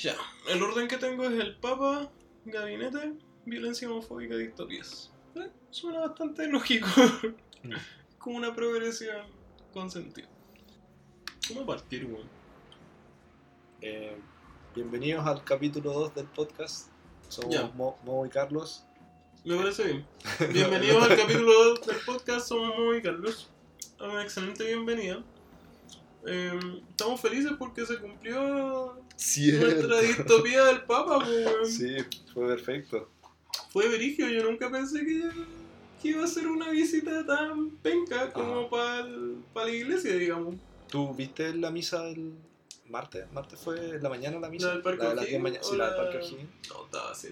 Ya, el orden que tengo es el Papa, Gabinete, Violencia homofóbica, distopías. Eh, suena bastante lógico. Mm. Como una progresión con sentido. ¿Cómo partir, weón? Eh, bienvenidos al capítulo 2 del podcast. Somos Ya. Mo, Mo y Carlos. Me parece bien. Bienvenidos al capítulo 2 del podcast, somos Mo y Carlos. Una excelente bienvenida. Eh, estamos felices porque se cumplió nuestra distopía del Papa, pues. Sí, fue perfecto. Fue verigio, yo nunca pensé que, que iba a ser una visita tan penca como para la iglesia, digamos. ¿Tú viste la misa del martes? ¿Martes fue en la mañana la misa? ¿La del Parque O'Higgins 10 mañana- o Sí, la del Parque O'Higgins. No, estaba así.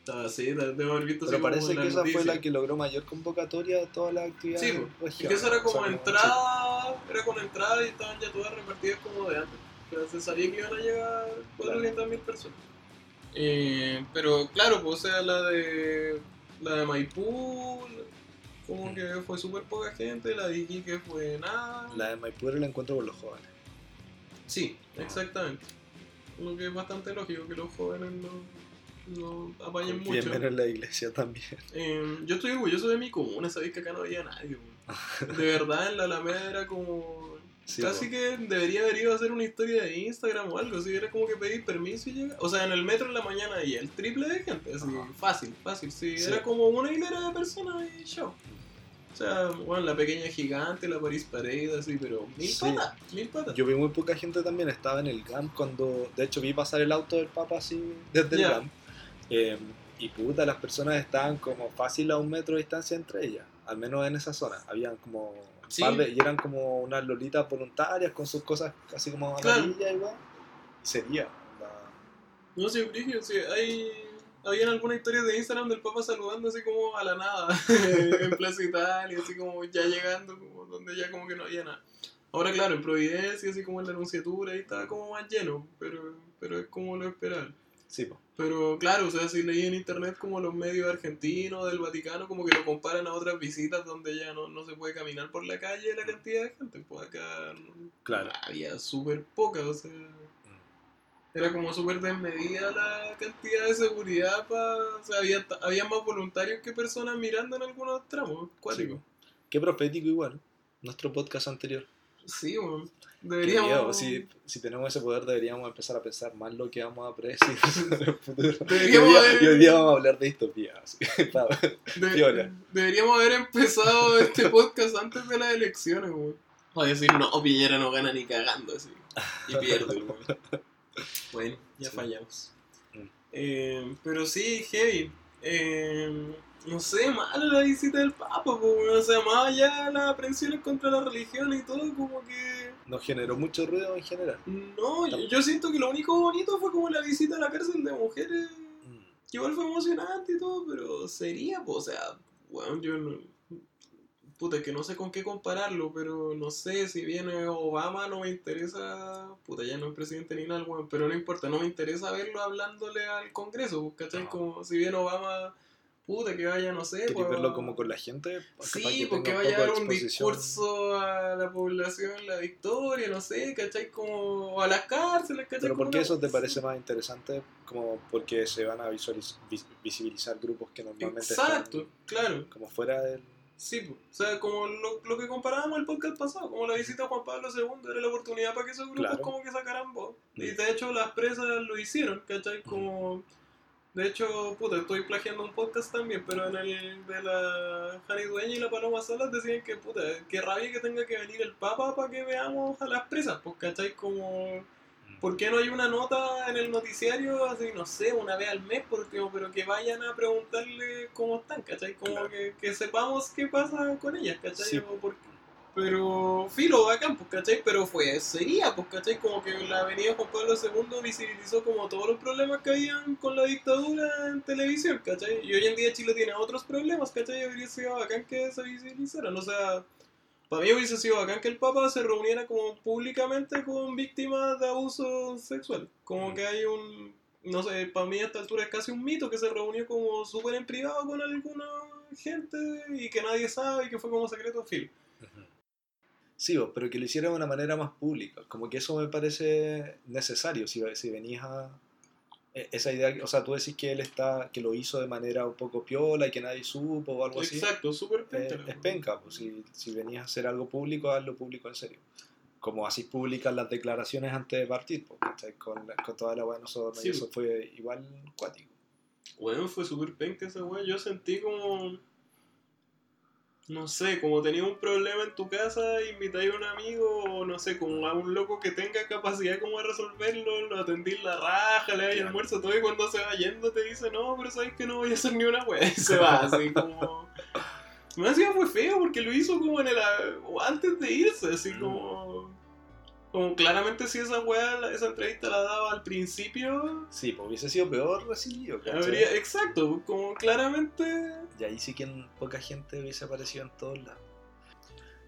Estaba así, debo haber visto Pero parece que esa fue noticia. la que logró mayor convocatoria de todas las actividades Sí, y que eso era O como sea, entrada, era con entrada y estaban ya todas repartidas como de antes. Pero se sabía que iban a llegar 400.000 personas. Eh, pero claro, pues, o sea, la de la de Maipú, como Mm. que fue súper poca gente, la de Iquique fue nada. La de Maipú era el encuentro con los jóvenes. Sí, exactamente. Lo que es bastante lógico que los jóvenes no, no apañen mucho. Bien menos la iglesia también. Eh, yo estoy orgulloso de mi comuna, sabéis que acá no había nadie. De verdad, en la Alameda era como. Sí, casi que debería haber ido a hacer una historia de Instagram o algo. Así era como que pedir permiso y llegar. O sea, en el metro en la mañana y el triple de gente. Así, Ajá. fácil, fácil. Sí, Sí. era como una hilera de personas y show. O sea, bueno, la pequeña gigante, la Paris Parade, así, pero mil Sí. patas, mil patas. Yo vi muy poca gente también, estaba en el GAM cuando, de hecho vi pasar el auto del Papa así desde el GAM. Eh, y puta, las personas estaban como fácil a un metro de distancia entre ellas, al menos en esa zona. Habían como un Sí. par de, y eran como unas lolitas voluntarias con sus cosas así como Claro. amarillas igual. Sería. la- No sé, Brigio, sí, hay... Habían algunas historias de Instagram del Papa saludando así como a la nada, en Plaza Italia, así como ya llegando, como donde ya como que no había nada. Ahora, claro, en Providencia, así como en la Anunciatura, ahí estaba como más lleno, pero, pero es como lo esperable. Sí, po. Pero claro, o sea, si leí en internet como los medios argentinos del Vaticano, como que lo comparan a otras visitas donde ya no, no se puede caminar por la calle la cantidad de gente, pues acá Claro. había súper poca, o sea... Era como súper desmedida la cantidad de seguridad para... O sea, había, había más voluntarios que personas mirando en algunos tramos cuáticos. Qué profético igual. Nuestro podcast anterior. Sí, bueno. Deberíamos... Si, si tenemos ese poder deberíamos empezar a pensar más lo que vamos a predecir en el futuro. Y Deberíamos hoy, día, haber- y hoy día vamos a hablar de distopía. así, para- de- deberíamos haber empezado este podcast antes de las elecciones, weón. O decir, no, Piñera no gana ni cagando, así. Y pierde, weón. Bueno, ya Sí. fallamos. Mm. Eh, pero sí, heavy. Eh, no sé, mala la visita del Papa, weón. o sea, más allá las aprensiones contra la religión y todo, como que... Nos generó mucho ruido en general. No, yo, yo siento que lo único bonito fue como la visita a la cárcel de mujeres. que Igual fue emocionante y todo, pero sería, po, o sea, bueno, yo no... Puta, es que no sé con qué compararlo, pero no sé, si viene Obama no me interesa, puta, ya no es presidente ni nada, weón, pero no importa, no me interesa verlo hablándole al Congreso, ¿cachai? Como si viene Obama, puta, que vaya, no sé, ¿Querés pues, verlo como con la gente? Para Sí, que porque vaya a dar un discurso a la población, la victoria, no sé, ¿cachai? Como a las cárceles, ¿cachai? Pero ¿por qué eso te parece más interesante? Como porque se van a visualiz- vis- visibilizar grupos que normalmente Exacto, están claro. como fuera del... Sí, po. o sea, como lo, lo que comparábamos el podcast pasado, como la visita a Juan Pablo II era la oportunidad para que esos grupos Claro. como que sacaran voz. Y Mm. de hecho las presas lo hicieron, ¿cachai? Como... De hecho, puta, estoy plagiando un podcast también, pero en el de la Jani Dueña y la Paloma Salas decían que, puta, qué rabia que tenga que venir el Papa para que veamos a las presas, pues, ¿cachai? Como... ¿Por qué no hay una nota en el noticiario, así, no sé, una vez al mes, porque, pero que vayan a preguntarle cómo están, ¿cachai? Como Claro. que, que sepamos qué pasa con ellas, ¿cachai? Sí. O por- pero, filo, bacán, pues, ¿cachai? Pero fue, sería, pues, ¿cachai? Como que la avenida Juan Pablo II visibilizó como todos los problemas que habían con la dictadura en televisión, ¿cachai? Y hoy en día Chile tiene otros problemas, ¿cachai? Y Hubiera sido bacán que se visibilizaran, o sea... Para mí hubiese sido bacán que el Papa se reuniera como públicamente con víctimas de abuso sexual. Como Mm. que hay un... No sé, para mí a esta altura es casi un mito que se reunió como súper en privado con alguna gente y que nadie sabe y que fue como secreto filo. Sí, pero que lo hiciera de una manera más pública. Como que eso me parece necesario si, si venías a... e- Esa idea, o sea, tú decís que él está, que lo hizo de manera un poco piola y que nadie supo o algo así. Exacto, súper Eh, penca. es penca, pues si, si venías a hacer algo público, hazlo público en serio. Como así públicas las declaraciones antes de partir, pues, ¿cachai? con, con toda la weá de nosotros, Sí, y eso fue igual cuático. Bueno, fue súper penca esa weá. Yo sentí como. No sé, como tenía un problema en tu casa, invitáis a un amigo, o no sé, como a un loco que tenga capacidad como de resolverlo, lo atendís la raja, le dais Claro. almuerzo, todo, y cuando se va yendo te dice, no, pero sabes que no voy a hacer ni una weá, y se va, así como. Me hacía fue feo porque lo hizo como en el. antes de irse, así Mm. como. Como claramente si esa weá, esa entrevista la daba al principio, Sí, pues hubiese sido peor recibido. Habría, exacto, como claramente. Y ahí sí que en- poca gente hubiese aparecido en todos lados.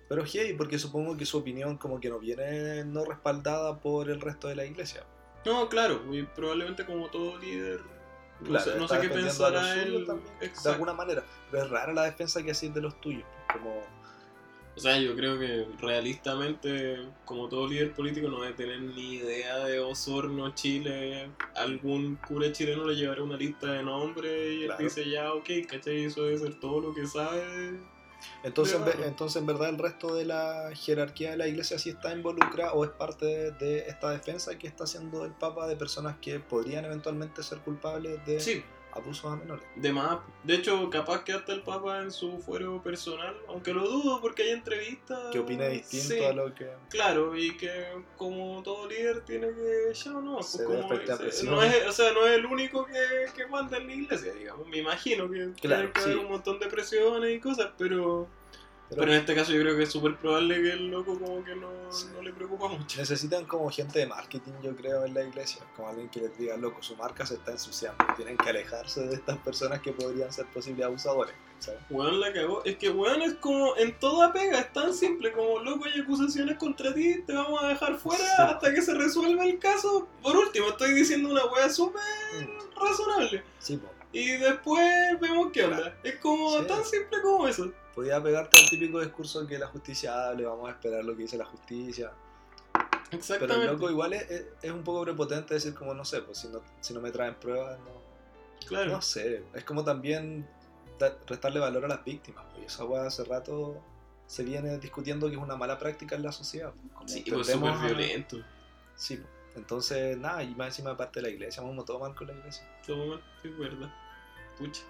Pero hey, porque supongo que su opinión como que no viene no respaldada por el resto de la iglesia. No, claro, y probablemente como todo líder. No Claro, sé, no sé qué a los pensará él. también, de alguna manera. Pero es rara la defensa que hacéis de los tuyos. Como, O sea, yo creo que realistamente, como todo líder político, no debe tener ni idea de Osorno, Chile. Algún cura chileno le llevará una lista de nombres y él Claro. dice ya, ok, ¿cachai? Eso debe ser todo lo que sabe. entonces, en entonces, en verdad, el resto de la jerarquía de la iglesia sí está involucrada o es parte de, de esta defensa que está haciendo el Papa de personas que podrían eventualmente ser culpables de Sí, abusos a menores. De más, de hecho, capaz que hasta el Papa en su fuero personal, aunque lo dudo porque hay entrevistas. Que opine distinto Sí, a lo que. Claro, y que como todo líder tiene que ya no, pues Se como se- presión. no es, o sea, no es el único que, que manda en la iglesia, digamos. Me imagino que Claro, que haber sí. un montón de presiones y cosas, pero, Pero, pero en este caso yo creo que es súper probable que el loco como que no, Sí. no le preocupa mucho. necesitan como gente de marketing, yo creo, en la iglesia. Como alguien que les diga, loco, su marca se está ensuciando. Tienen que alejarse de estas personas que podrían ser posibles abusadores. ¿sabes? Weón la cagó. Es que weón es como en toda pega, es tan simple como loco hay acusaciones contra ti, te vamos a dejar fuera Sí. hasta que se resuelva el caso. Por último, estoy diciendo una wea súper razonable. Sí, po. Y después vemos qué onda. Es como Sí. tan simple como eso. Podía pegarte al típico discurso que la justicia hable, vamos a esperar lo que dice la justicia. Pero el Exactamente. loco igual es, es- es un poco prepotente decir como, no sé, pues si no, si no me traen pruebas, no, claro. no sé. Es como también da- restarle valor a las víctimas. pues, Y esa weá hace rato se viene discutiendo que es una mala práctica en la sociedad. pues, como sí, pues tendemos súper a- violento. Sí, pues. entonces nada, y más encima de parte de la iglesia, vamos todo mal con la iglesia. Todo mal, es verdad. Pucha.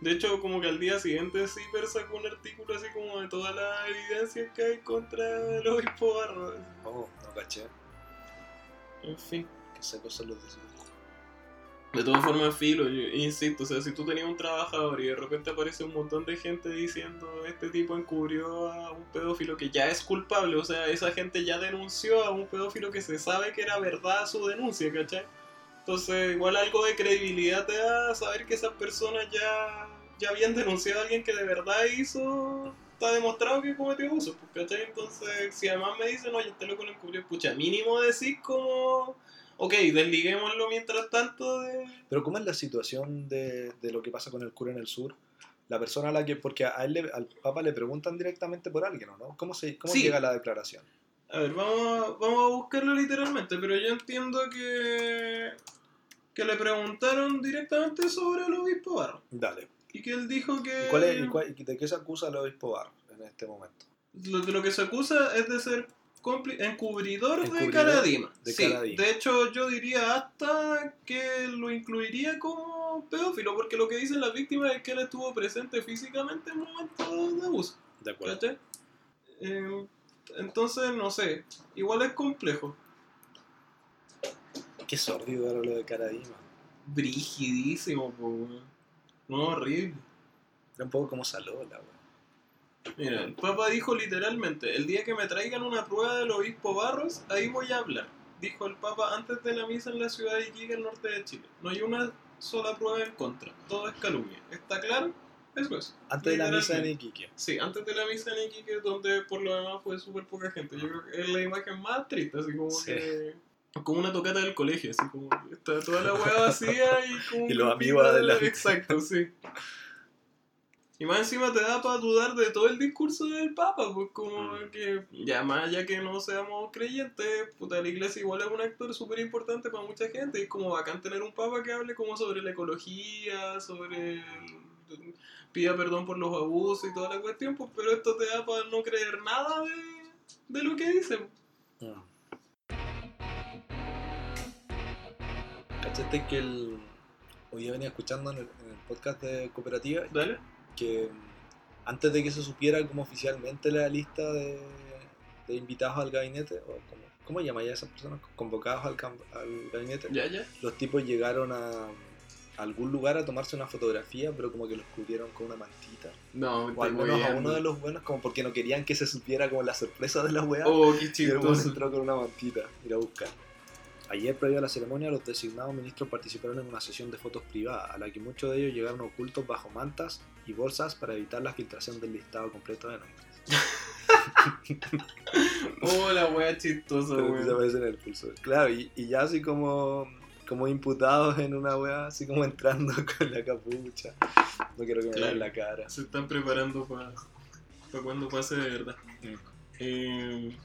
De hecho, como que al día siguiente Zipper sacó un artículo así como de todas las evidencias que hay contra el obispo Barro. Oh, no caché, En fin. que los su- De todas formas, filo, yo insisto, o sea, si tú tenías un trabajador y de repente aparece un montón de gente diciendo este tipo encubrió a un pedófilo que ya es culpable, o sea, esa gente ya denunció a un pedófilo que se sabe que era verdad su denuncia, ¿cachai? Entonces, igual algo de credibilidad te da saber que esas personas ya, ya habían denunciado a alguien que de verdad hizo, está demostrado que cometió abuso, pues, ¿cachai? Entonces, si además me dicen, oye, este loco lo encubrió, pucha, mínimo decir como ok, desliguémoslo mientras tanto de... Pero ¿cómo es la situación de, de lo que pasa con el cura en el sur? La persona a la que, porque a él le- al Papa le preguntan directamente por alguien, ¿o no? ¿Cómo, se, cómo Sí. llega la declaración? A ver, vamos a, vamos a buscarlo literalmente, pero yo entiendo que... que le preguntaron directamente sobre el obispo Barro. Dale. Y que él dijo que... ¿Y, cuál es, y cuál- y de qué se acusa el obispo Barro en este momento? Lo, de lo que se acusa es de ser cómpli- encubridor, de Encubridor Caradima. de sí, Caradima. de hecho yo diría hasta que lo incluiría como pedófilo, porque lo que dicen las víctimas es que él estuvo presente físicamente en momentos de abuso. De ¿Cachai? Eh, entonces, no sé, igual es complejo. Qué sordido era lo de Caradima. Brigidísimo, po, weón. No, horrible. Era un poco como Salola, weón. Mira, el Papa dijo literalmente, el día que me traigan una prueba del obispo Barros, ahí voy a hablar. Dijo el Papa antes de la misa en la ciudad de Iquique, al norte de Chile. No hay una sola prueba en contra, todo es calumnia. ¿Está claro? Eso es. Antes de la misa en. Iquique. Sí, antes de la misa en Iquique, donde por lo demás fue súper poca gente. Yo creo que es la imagen más triste, así como Sí. que... Como una tocata del colegio, así como está toda la hueá vacía y como... Y los amigos de la- Exacto, sí. Y más encima te da para dudar de todo el discurso del Papa, pues como Mm. que, ya más ya que no seamos creyentes, puta, la iglesia igual es un actor súper importante para mucha gente. Y es como bacán tener un Papa que hable como sobre la ecología, sobre... el- pida perdón por los abusos y toda la cuestión, pues, pero esto te da para no creer nada de, de lo que dice. Mm. ¿Cachaste que el... hoy día venía escuchando en el, en el podcast de Cooperativa Dale. que mm, antes de que se supiera como oficialmente la lista de, de invitados al gabinete, o como, ¿cómo llamáis a esas personas? Convocados al, al gabinete, Ya, ya. los tipos llegaron a, a algún lugar a tomarse una fotografía, pero como que los cubrieron con una mantita. No, O al menos a uno de los buenos, como porque no querían que se supiera como la sorpresa de la weá. Oh, qué Y el chistoso. entró con una mantita, ir a buscar. Ayer, previo a la ceremonia, los designados ministros participaron en una sesión de fotos privada, a la que muchos de ellos llegaron ocultos bajo mantas y bolsas para evitar la filtración del listado completo de nombres. Oh, la wea chistosa, en el pulso. Claro, y, y ya así como, como imputados en una weá, así como entrando con la capucha. No quiero que me Claro. vean la cara. Se están preparando para cuando pase de verdad. Mm. Eh,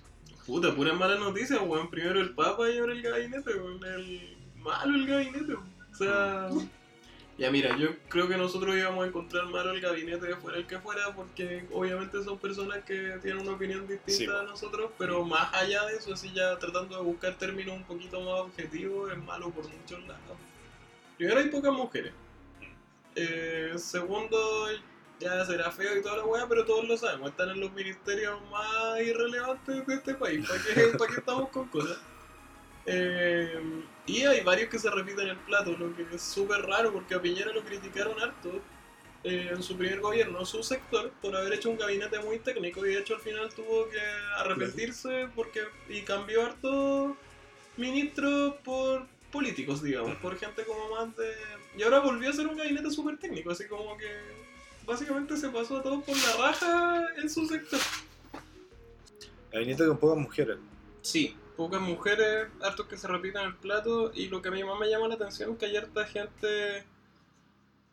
puta, pura mala noticia, weón. Primero el Papa y ahora el gabinete, weón. El malo el gabinete, weón. O sea. Ya mira, yo creo que nosotros íbamos a encontrar malo el gabinete fuera el que fuera, porque obviamente son personas que tienen una opinión distinta Sí, a nosotros, pero más allá de eso, así ya tratando de buscar términos un poquito más objetivos, es malo por muchos lados. Primero hay pocas mujeres. Eh, segundo, ya será feo y toda la weá, pero todos lo sabemos, están en los ministerios más irrelevantes de este país. ¿Para qué, para qué estamos con cosas? Eh, y hay varios que se repiten el plato, lo que es súper raro porque a Piñera lo criticaron harto eh, en su primer gobierno, su sector, por haber hecho un gabinete muy técnico y de hecho al final tuvo que arrepentirse porque y cambió harto ministros por políticos, digamos, por gente como más de... Y ahora volvió a ser un gabinete súper técnico, así como que básicamente se pasó a todos por la raja en su sector. Gabinete con pocas mujeres. Sí, pocas mujeres, hartos que se repiten el plato y lo que a mí más me llama la atención es que hay harta gente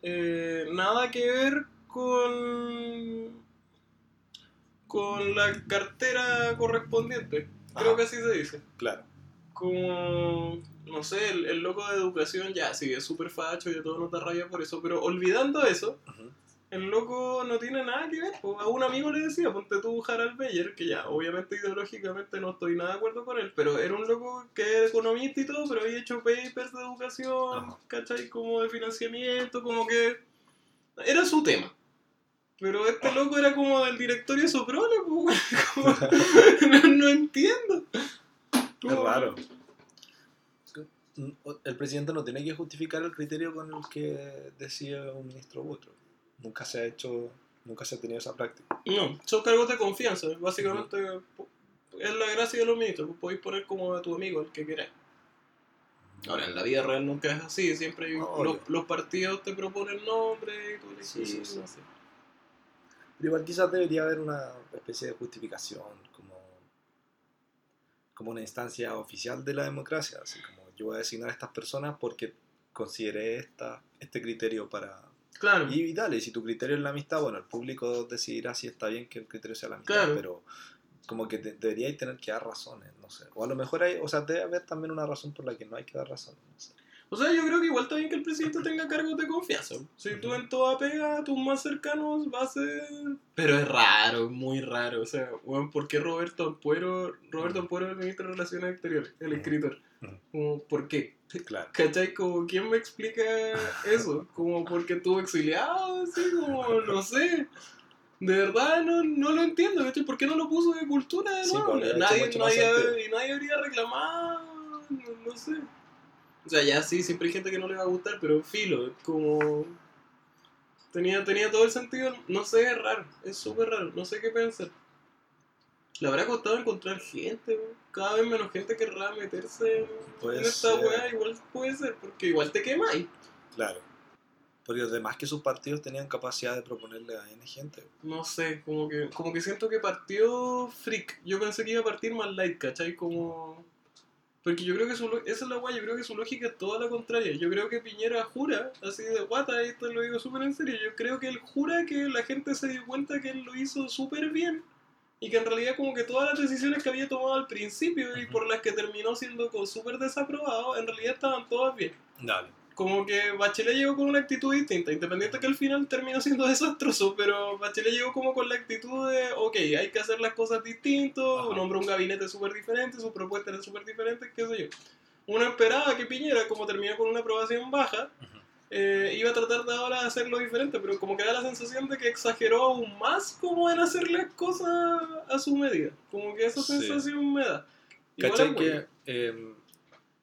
eh, nada que ver con con la cartera correspondiente, creo Ajá. que así se dice. Claro. Como, no sé, el, el loco de educación ya, sí, es súper facho y a todos nos da rabia por eso, pero olvidando eso, Ujú. El loco no tiene nada que ver. A un amigo le decía, ponte tú Harald Beyer, que ya, obviamente ideológicamente no estoy nada de acuerdo con él, pero era un loco que era economista y todo, pero había hecho papers de educación, Ajá. ¿cachai? Como de financiamiento, como que era su tema. Pero este loco era como del directorio Soprole, pues, como- no, no entiendo. Es Como- raro. El presidente no tiene que justificar el criterio con el que decide un ministro u otro. Nunca se ha hecho, nunca se ha tenido esa práctica. No, son cargos de confianza. Básicamente po- es la gracia de los ministros. pues, Podéis poner como a tu amigo, el que queráis. Ahora, en la vida real nunca es así. Siempre hay- los, los partidos te proponen nombres y tú le Sí, sí. sé. Pero igual quizás debería haber una especie de justificación, como, como una instancia oficial de la democracia. Así como yo voy a designar a estas personas porque consideré esta, este criterio para... Claro. Y, y dale, si tu criterio es la amistad, bueno, el público decidirá si está bien que el criterio sea la amistad, Claro. pero como que te- deberíais tener que dar razones, no sé. O a lo mejor hay, o sea, debe haber también una razón por la que no hay que dar razones, no sé. O sea, yo creo que igual está bien que el presidente tenga cargos de confianza. Si tú en toda pega, tus más cercanos va a ser... Pero es raro, muy raro. O sea, bueno, ¿por qué Roberto Ampuero, Roberto Ampuero es el ministro de Relaciones Exteriores, el escritor? Como, ¿Por qué? Claro. ¿Cachai? Como, ¿quién me explica eso? Como porque estuvo exiliado, así como, no sé. De verdad no, no lo entiendo, ¿cachai? ¿Por qué no lo puso de cultura de nuevo? hecho nadie, nadie, y nadie habría reclamado, no, no sé. O sea, ya sí, siempre hay gente que no le va a gustar, pero filo, es como... Tenía, tenía todo el sentido, no sé, es raro, es súper raro, no sé qué pensar. Le habrá costado encontrar gente, weón. cada vez menos gente querrá meterse en, Puede en esta ser. weá, igual puede ser, porque igual te quemáis. Claro. Porque además que sus partidos tenían capacidad de proponerle a N gente. No sé, como que, como que siento que partió freak. Yo pensé que iba a partir más light, ¿cachai? Como. Porque yo creo que su, esa es la guay, yo creo que su lógica es toda la contraria. Yo creo que Piñera jura, así de guata, esto lo digo súper en serio, yo creo que él jura que la gente se dio cuenta que él lo hizo súper bien y que en realidad como que todas las decisiones que había tomado al principio y por las que terminó siendo súper desaprobado, en realidad estaban todas bien. Dale. Como que Bachelet llegó con una actitud distinta, independiente que al final terminó siendo desastroso, pero Bachelet llegó como con la actitud de, ok, hay que hacer las cosas distintos, Ajá. nombró un gabinete súper diferente, sus propuestas eran súper diferentes, qué sé yo. Uno esperaba que Piñera, como terminó con una aprobación baja, Ujú. Eh, iba a tratar de ahora hacerlo diferente, pero como que da la sensación de que exageró aún más como en hacer las cosas a su medida. Como que esa Sí. sensación me da. ¿Cachai que eh,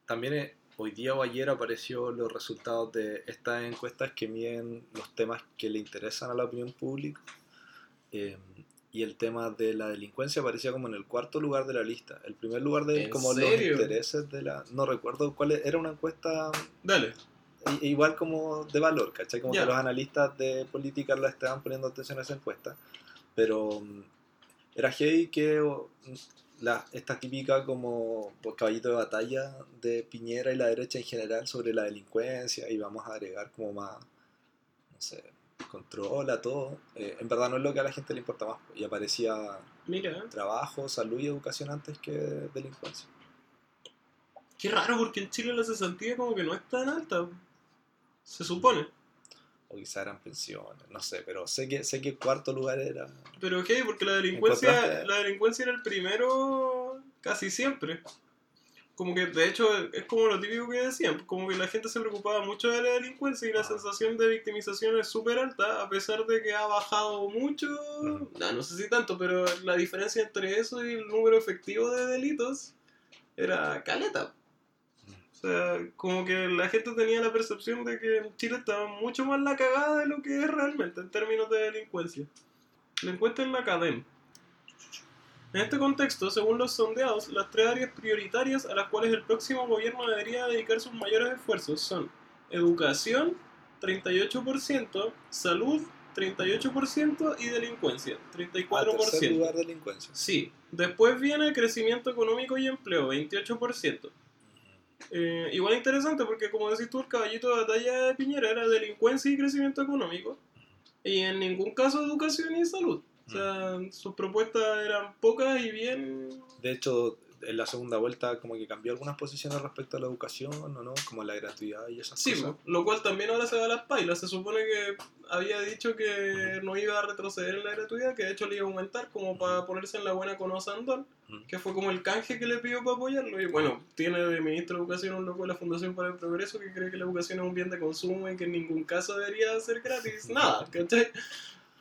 también eh, hoy día o ayer apareció los resultados de estas encuestas que miden los temas que le interesan a la opinión pública? Eh, y el tema de la delincuencia aparecía como en el cuarto lugar de la lista. El primer lugar de ¿En como serio? los intereses de la... No recuerdo cuál e- era una encuesta Dale. Igual como de valor, ¿cachai? Como Ya. que los analistas de política la estaban poniendo atención a esa encuesta. Pero mm, era heavy que mm, la, esta típica como pues, caballito de batalla de Piñera y la derecha en general sobre la delincuencia y vamos a agregar como más, no sé, control a todo. Eh, en verdad no es lo que a la gente le importa más. Y aparecía Mira. trabajo, salud y educación antes que delincuencia. Qué raro, porque en Chile la cesantía como que no es tan alta. Se supone. O quizá eran pensiones, no sé, pero sé que sé que cuarto lugar era... Pero ok, porque la delincuencia, la delincuencia era el primero casi siempre. Como que de hecho es como lo típico que decían, como que la gente se preocupaba mucho de la delincuencia y la Ah. sensación de victimización es súper alta, a pesar de que ha bajado mucho, Ujú. no, no sé si tanto, pero la diferencia entre eso y el número efectivo de delitos era caleta. Sea, como que la gente tenía la percepción de que en Chile estaba mucho más la cagada de lo que es realmente en términos de delincuencia. La encuesta en la cadena. En este contexto, según los sondeados, las tres áreas prioritarias a las cuales el próximo gobierno debería dedicar sus mayores esfuerzos son educación, 38%, salud, 38% y delincuencia, Ah, 34%. tercer lugar delincuencia. Sí, después viene crecimiento económico y empleo, 28%. Eh, igual interesante porque como decís tú, el caballito de batalla de Piñera era delincuencia y crecimiento económico. Y en ningún caso educación y salud. O sea, sus propuestas eran pocas y bien... De hecho, en la segunda vuelta como que cambió algunas posiciones respecto a la educación, ¿o no? Como la gratuidad y esas Sí, cosas. lo cual también ahora se va a las pailas. Se supone que había dicho que no iba a retroceder en la gratuidad, que de hecho le iba a aumentar como para ponerse en la buena con Osandón, Que fue como el canje que le pidió para apoyarlo. Y bueno, tiene de ministro de Educación un loco de la Fundación para el Progreso que cree que la educación es un bien de consumo y que en ningún caso debería ser gratis. Nada, ¿cachai?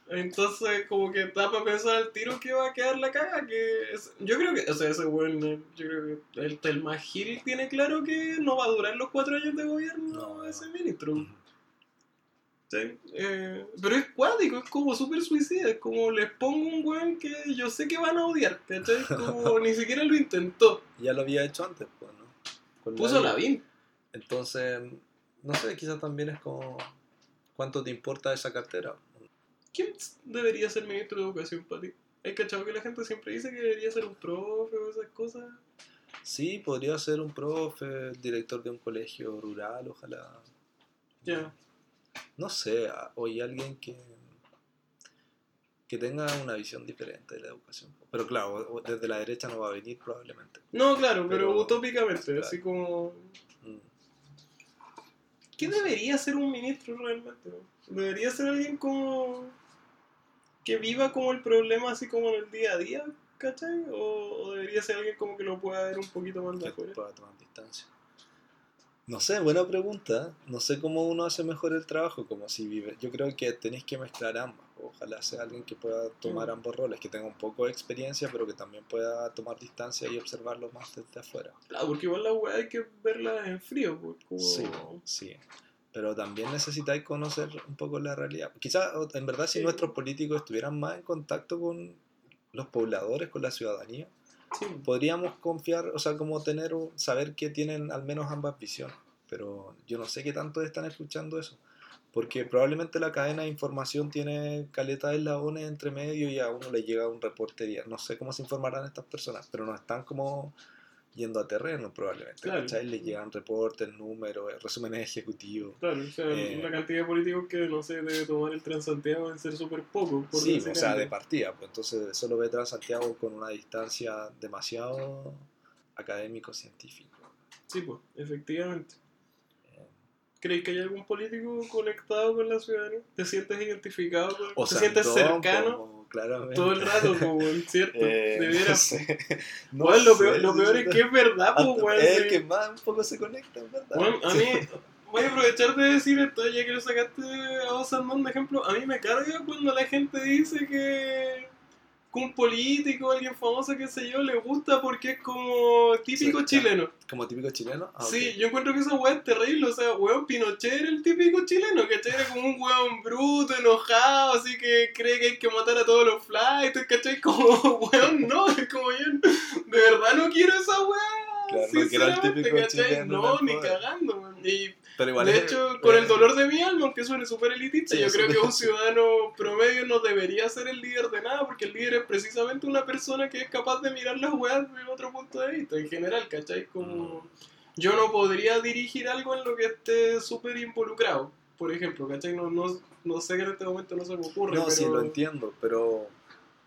Entonces, como que da para pensar al tiro que va a quedar la caga. Que es- yo creo que, o sea, ese weón, eh, yo creo que el Telma Gil tiene claro que no va a durar los cuatro años de gobierno No. ese ministro. Eh, pero es cuático, es como súper suicida. Es como les pongo un weón que yo sé que van a odiar, ¿cachai? Como ni siquiera lo intentó. Ya lo había hecho antes, pues, ¿no? Con Puso la- VIN. Entonces, no sé, quizás también es como... ¿Cuánto te importa esa cartera? ¿Quién debería ser ministro de educación para ti? ¿Hay cachado que la gente siempre dice que debería ser un profe o esas cosas? Sí, podría ser un profe, director de un colegio rural, ojalá. Ya. No sé, a- o hay alguien que que tenga una visión diferente de la educación. Pero claro, desde la derecha no va a venir probablemente. No, claro, pero, Pero- utópicamente, claro. así como... Mm. ¿Qué debería ser un ministro realmente? ¿Debería ser alguien como... que viva como el problema así como en el día a día, ¿cachai? ¿O, o debería ser alguien como que lo pueda ver un poquito más de que afuera? pueda tomar distancia. No sé, buena pregunta. No sé cómo uno hace mejor el trabajo, como si vive. Yo creo que tenéis que mezclar ambas. Ojalá sea alguien que pueda tomar Mm. ambos roles, que tenga un poco de experiencia, pero que también pueda tomar distancia y observarlo más desde afuera. Claro, porque igual la weá hay que verla en frío, como... Sí, sí. Pero también necesitáis conocer un poco la realidad. Quizás, en verdad, si Sí. nuestros políticos estuvieran más en contacto con los pobladores, con la ciudadanía, Sí. podríamos confiar, o sea, como tener, saber que tienen al menos ambas visiones. Pero yo no sé qué tanto están escuchando eso. Porque probablemente la cadena de información tiene caleta de eslabones entre medio y a uno le llega un reporte. No sé cómo se informarán estas personas, pero no están como yendo a terreno probablemente. Claro. ¿cachai? Le llegan reportes, números, resúmenes ejecutivos. Claro, o sea, Eh. la cantidad de políticos que, no sé, debe tomar el Transantiago deben ser súper pocos. por Sí, o sea, de partida. Pues entonces eso lo ve Transantiago con una distancia demasiado académico-científico. Sí, pues, efectivamente. Eh, ¿Crees que hay algún político conectado con la ciudadanía? ¿Te sientes identificado con O ¿Te sientes no, cercano como, claramente. todo el rato, como, ¿cierto? Eh, de no sé. No Weón, lo, peor, lo peor es que es verdad, weón. es el que más un poco se conecta, ¿verdad? Bueno, a mí, voy a aprovechar de decir esto, ya que lo sacaste a vos, Sandón, de ejemplo. A mí me carga cuando la gente dice que, que un político, alguien famoso, qué sé yo, le gusta porque es como típico Sí, chileno. Como típico chileno. Ah, ok. Sí, yo encuentro que esa weá es terrible. O sea, weón, Pinochet era el típico chileno, ¿cachai? Era como un weón bruto, enojado, así que cree que hay que matar a todos los flights, ¿cachai? Como, weón, no, es como yo, de verdad no quiero esa weá. Claro, sinceramente, típico ¿cachai? chileno No, el ni cagando, weón. Y Pero igual de es- hecho, con el dolor de mi alma, aunque suene súper elitista, Sí, yo creo que un ciudadano promedio no debería ser el líder de nada, porque el líder es precisamente una persona que es capaz de mirar las weas de otro punto de vista, en general, ¿cachai? Como yo no podría dirigir algo en lo que esté súper involucrado, por ejemplo, ¿cachai? No, no, no sé que en este momento no se me ocurre, No, pero... sí, lo entiendo, pero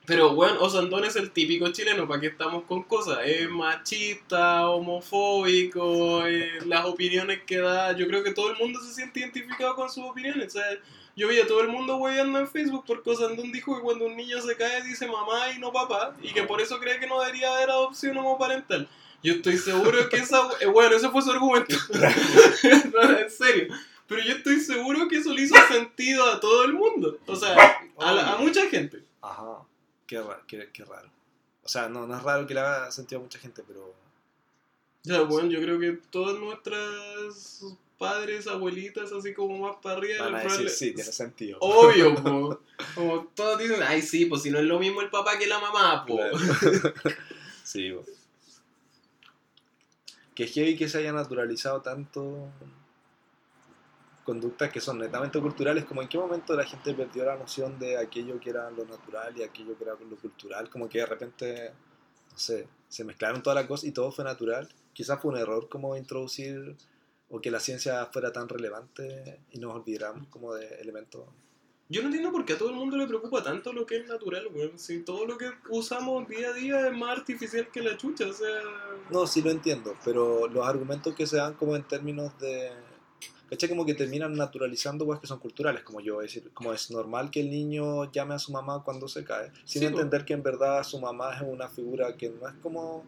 Pero bueno, Osandón es el típico chileno, ¿para qué estamos con cosas? Es machista, homofóbico, eh, las opiniones que da. Yo creo que todo el mundo se siente identificado con sus opiniones. Sea, yo vi a todo el mundo weyando en Facebook porque Osandón dijo que cuando un niño se cae dice mamá y no papá, y que por eso cree que no debería haber adopción homoparental. Yo estoy seguro que esa. eh, bueno, ese fue su argumento. no, en serio. Pero yo estoy seguro que eso le hizo sentido a todo el mundo. O sea, a, la- a mucha gente. Ajá, qué, ra- qué, qué raro. O sea, no, no es raro que le haga sentido mucha gente, pero Ya, bueno, yo creo que todas nuestras padres, abuelitas, así como más para arriba, van a decir sí, tiene sentido. obvio, po. como todos dicen, ay sí, pues si no es lo mismo el papá que la mamá, po. Claro. sí, bo. Que es heavy que se haya naturalizado tanto conductas que son netamente culturales, como en qué momento la gente perdió la noción de aquello que era lo natural y aquello que era lo cultural, como que de repente, no sé, se mezclaron todas las cosas y todo fue natural. Quizás fue un error como introducir o que la ciencia fuera tan relevante y nos olvidáramos como de elementos. Yo no entiendo por qué a todo el mundo le preocupa tanto lo que es natural, weón. Si todo lo que usamos día a día es más artificial que la chucha, o sea... No, sí lo entiendo, pero los argumentos que se dan como en términos de... ¿Cachai? Como que terminan naturalizando cosas que son culturales, como yo, es decir, como es normal que el niño llame a su mamá cuando se cae, sin Sí, entender que en verdad su mamá es una figura que no es como...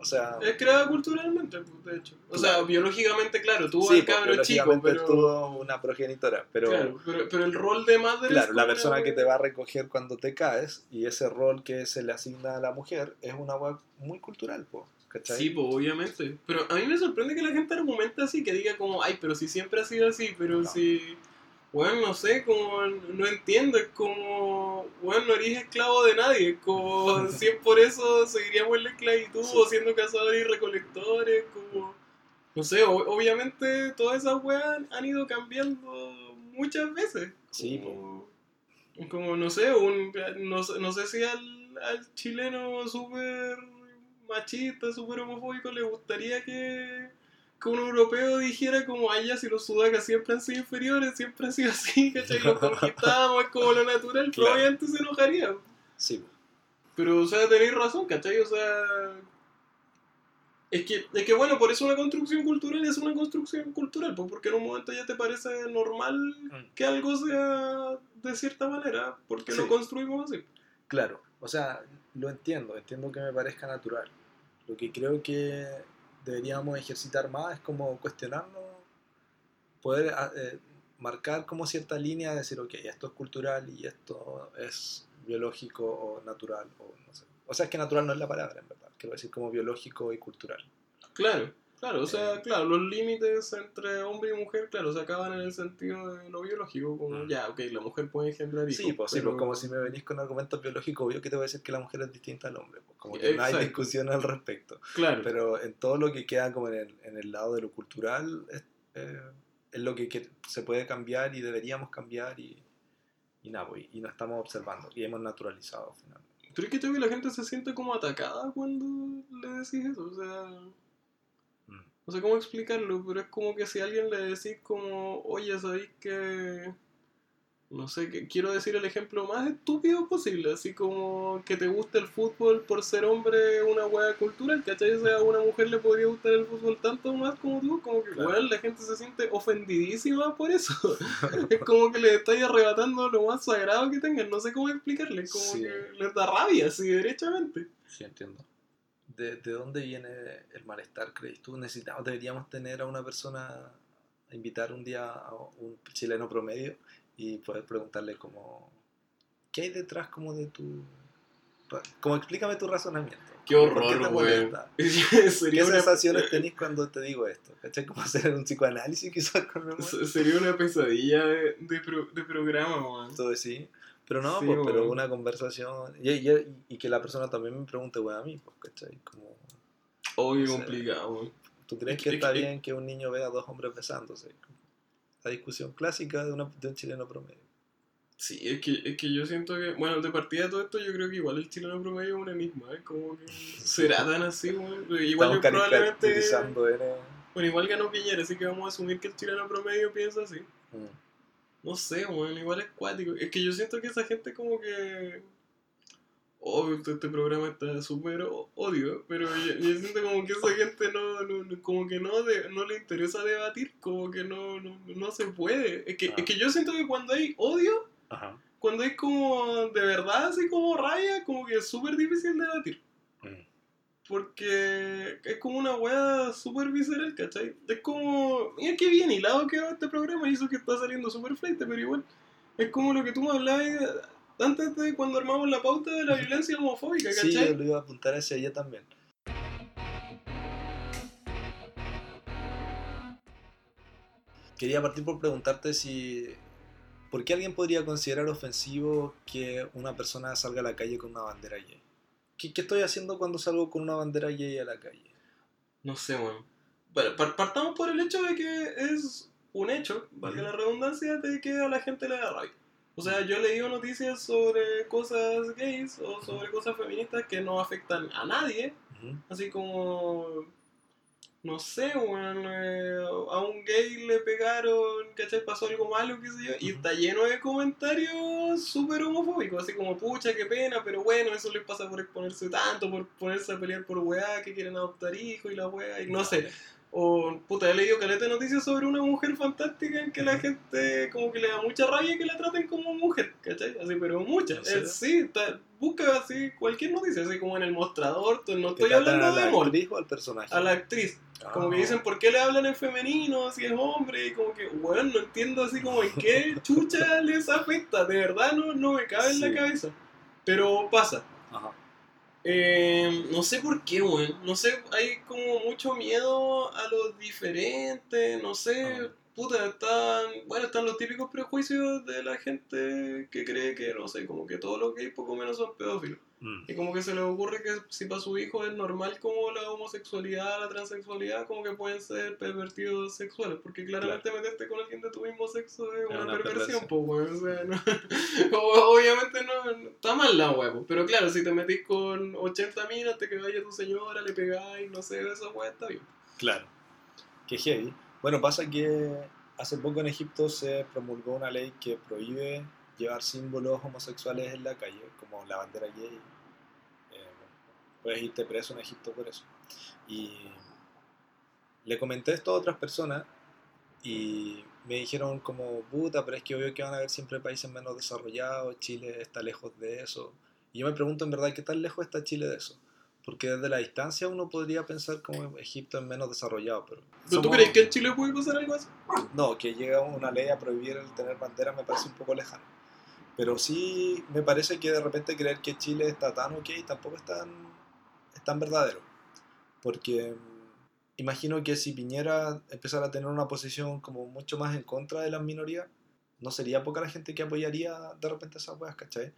O sea... Es creada culturalmente, pues, de hecho. O sea, biológicamente, claro, tuvo sí, pues, cabro chico, pero... tuvo una progenitora, pero... Claro, pero, pero el rol de madre Claro, es la persona una que te va a recoger cuando te caes y ese rol que se le asigna a la mujer es una wea muy cultural, po, ¿cachai? Sí, pues obviamente. Pero a mí me sorprende que la gente argumente así, que diga como, ay, pero si siempre ha sido así, pero No. si... Bueno, no sé, como no entiendo, es como, bueno, no eres esclavo de nadie, es como si es por eso seguiríamos en la esclavitud Sí. o siendo cazadores y recolectores, como, no sé, o- obviamente todas esas weas han ido cambiando muchas veces. Sí, como, como, no sé, un, no, no sé si al, al chileno súper machista, súper homofóbico le gustaría que, que un europeo dijera como, ay, ya, si los sudacas siempre han sido inferiores, siempre han sido así, ¿cachai? Los conquistamos, es como lo natural, Claro. probablemente se enojaría. Sí. Pero, o sea, tenéis razón, ¿cachai? O sea... Es que, es que, bueno, por eso una construcción cultural es una construcción cultural, pues porque en un momento ya te parece normal que algo sea de cierta manera, porque Sí. lo construimos así. Claro, o sea, lo entiendo, entiendo que me parezca natural. Lo que creo que deberíamos ejercitar más es como cuestionarnos, poder ah, eh, marcar como cierta línea, decir, ok, esto es cultural y esto es biológico o natural, o no sé. O sea, es que natural no es la palabra, en verdad. Quiero decir como biológico y cultural. Claro, claro, o sea, Eh. claro, los límites entre hombre y mujer, claro, se acaban en el sentido de lo biológico, como, Mm. ya, ok, la mujer puede engendrar hijos. Sí, pues, sí, pero- pues como si me venís con argumentos biológicos, obvio que te voy a decir que la mujer es distinta al hombre. Pues, como que no hay Exacto. discusión al respecto. Claro, Pero en todo lo que queda como en el, en el lado de lo cultural es, eh, es lo que, que se puede cambiar y deberíamos cambiar y, y nada, pues, y no estamos observando y hemos naturalizado finalmente. Pero es que creo que la gente se siente como atacada cuando le decís eso, o sea... No sé cómo explicarlo, pero es como que si a alguien le decís como, oye, ¿sabéis que... No sé, que quiero decir el ejemplo más estúpido posible, así como que te gusta el fútbol por ser hombre una hueá cultural, ¿cachai? O sea, a una mujer le podría gustar el fútbol tanto más como tú, como que Claro. weón, la gente se siente ofendidísima por eso. es como que le estáis arrebatando lo más sagrado que tengan, no sé cómo explicarle, como Sí. que les da rabia, así, derechamente. Sí, entiendo. ¿De, de dónde viene el malestar, crees tú? Necesitamos, deberíamos tener a una persona, a invitar un día a un chileno promedio y poder preguntarle como, ¿qué hay detrás como de tu... Como explícame tu razonamiento. Qué ¿Por qué horror, molesta? ¿Qué sería, una, sensaciones tenés cuando te digo esto? ¿Cachai? Como hacer un psicoanálisis quizás con sería una pesadilla de, de, pro- de programa, weón. Todo sí. Pero no, Sí, pues, pero una conversación. Y, y- y que la persona también me pregunte, weón, a mí, pues, ¿cachai? Como, Obvio No sé. complicado, weón. ¿tú crees Es que está bien que un niño vea a dos hombres besándose? La discusión clásica de, una, de un chileno promedio. Sí, es que, es que yo siento que, bueno, de partida de todo esto, yo creo que igual el chileno promedio es un enigma, ¿eh? Como que será tan así, weón. Igual yo Estamos probablemente. caricaturizando N. Bueno, igual ganó Piñera, así que vamos a asumir que el chileno promedio piensa así. Mm. No sé, weón, igual es cuático. Es que yo siento que esa gente como que... Oh, este programa está súper odio, pero yo, yo siento como que esa gente no, no- no- como que no, de- no le interesa debatir, como que no, no, no se puede. Es que, Ah. es que yo siento que cuando hay odio, Ajá. cuando hay como de verdad así como raya, como que es súper difícil debatir. Porque es como una weá súper visceral, ¿cachai? Es como. Mira qué bien hilado quedó este programa y eso que está saliendo súper fleite, pero igual. Es como lo que tú me hablabas antes de cuando armamos la pauta de la violencia homofóbica, Sí, ¿cachai? yo lo iba a apuntar hacia ella también. Quería partir por preguntarte si. ¿Por qué alguien podría considerar ofensivo que una persona salga a la calle con una bandera gay? ¿Qué, qué estoy haciendo cuando salgo con una bandera gay a la calle? No sé. Bueno, par- partamos por el hecho de que es un hecho, valga la redundancia, de que a la gente le da rabia. O sea, yo he leído noticias sobre cosas gays o sobre cosas feministas que no afectan a nadie. Así como, no sé, weón, eh, a un gay le pegaron, ¿cachai? Pasó algo malo, qué sé yo, y está lleno de comentarios súper homofóbicos, así como, pucha, qué pena, pero bueno, eso les pasa por exponerse tanto, por ponerse a pelear por weá, que quieren adoptar hijos y la weá, y no sé. O, puta, he leído caleta de noticias sobre una mujer fantástica en que la gente como que le da mucha rabia que la traten como mujer, ¿cachai? Así, pero mucha. ¿En serio? Eh, sí, está- busca así cualquier noticia, así como en el mostrador, no ¿Que estoy hablando de actriz o al personaje? a la actriz. Como que Ah. dicen, ¿por qué le hablan en femenino si es hombre? Y como que, bueno, no entiendo así como en qué chucha les afecta. De verdad no, no me cabe en la cabeza. Pero pasa. Ajá. Eh, no sé por qué, weón. No sé, hay como mucho miedo a lo diferente. No sé, Ah. puta, están. Bueno, están los típicos prejuicios de la gente que cree que, no sé, como que todos los gays poco menos son pedófilos. Mm. Y como que se le ocurre que si para su hijo es normal como la homosexualidad, la transexualidad, como que pueden ser pervertidos sexuales. Porque claramente meterte con alguien de tu mismo sexo es una, una perversión, pues, weón. O sea, no- obviamente no, no- está mal la pues. Pero claro, si te metís con 80 minas, te quedáis a tu señora, le pegáis, no sé, esa weá está bien. Claro. Qué heavy. Bueno, pasa que hace poco en Egipto se promulgó una ley que prohíbe llevar símbolos homosexuales en la calle, como la bandera gay. Eh, puedes irte preso en Egipto por eso. Y le comenté esto a otras personas y me dijeron como, puta, pero es que obvio que van a haber siempre países menos desarrollados, Chile está lejos de eso. Y yo me pregunto en verdad, ¿qué tan lejos está Chile de eso? Porque desde la distancia uno podría pensar como Egipto es menos desarrollado, pero... ¿Pero tú somos- crees que en Chile puede pasar algo así? No, que llega una ley a prohibir el tener bandera me parece un poco lejano. Pero sí me parece que de repente creer que Chile está tan ok tampoco es tan, es tan verdadero. Porque imagino que si Piñera empezara a tener una posición como mucho más en contra de las minorías, no sería poca la gente que apoyaría de repente esas weas, ¿cachai?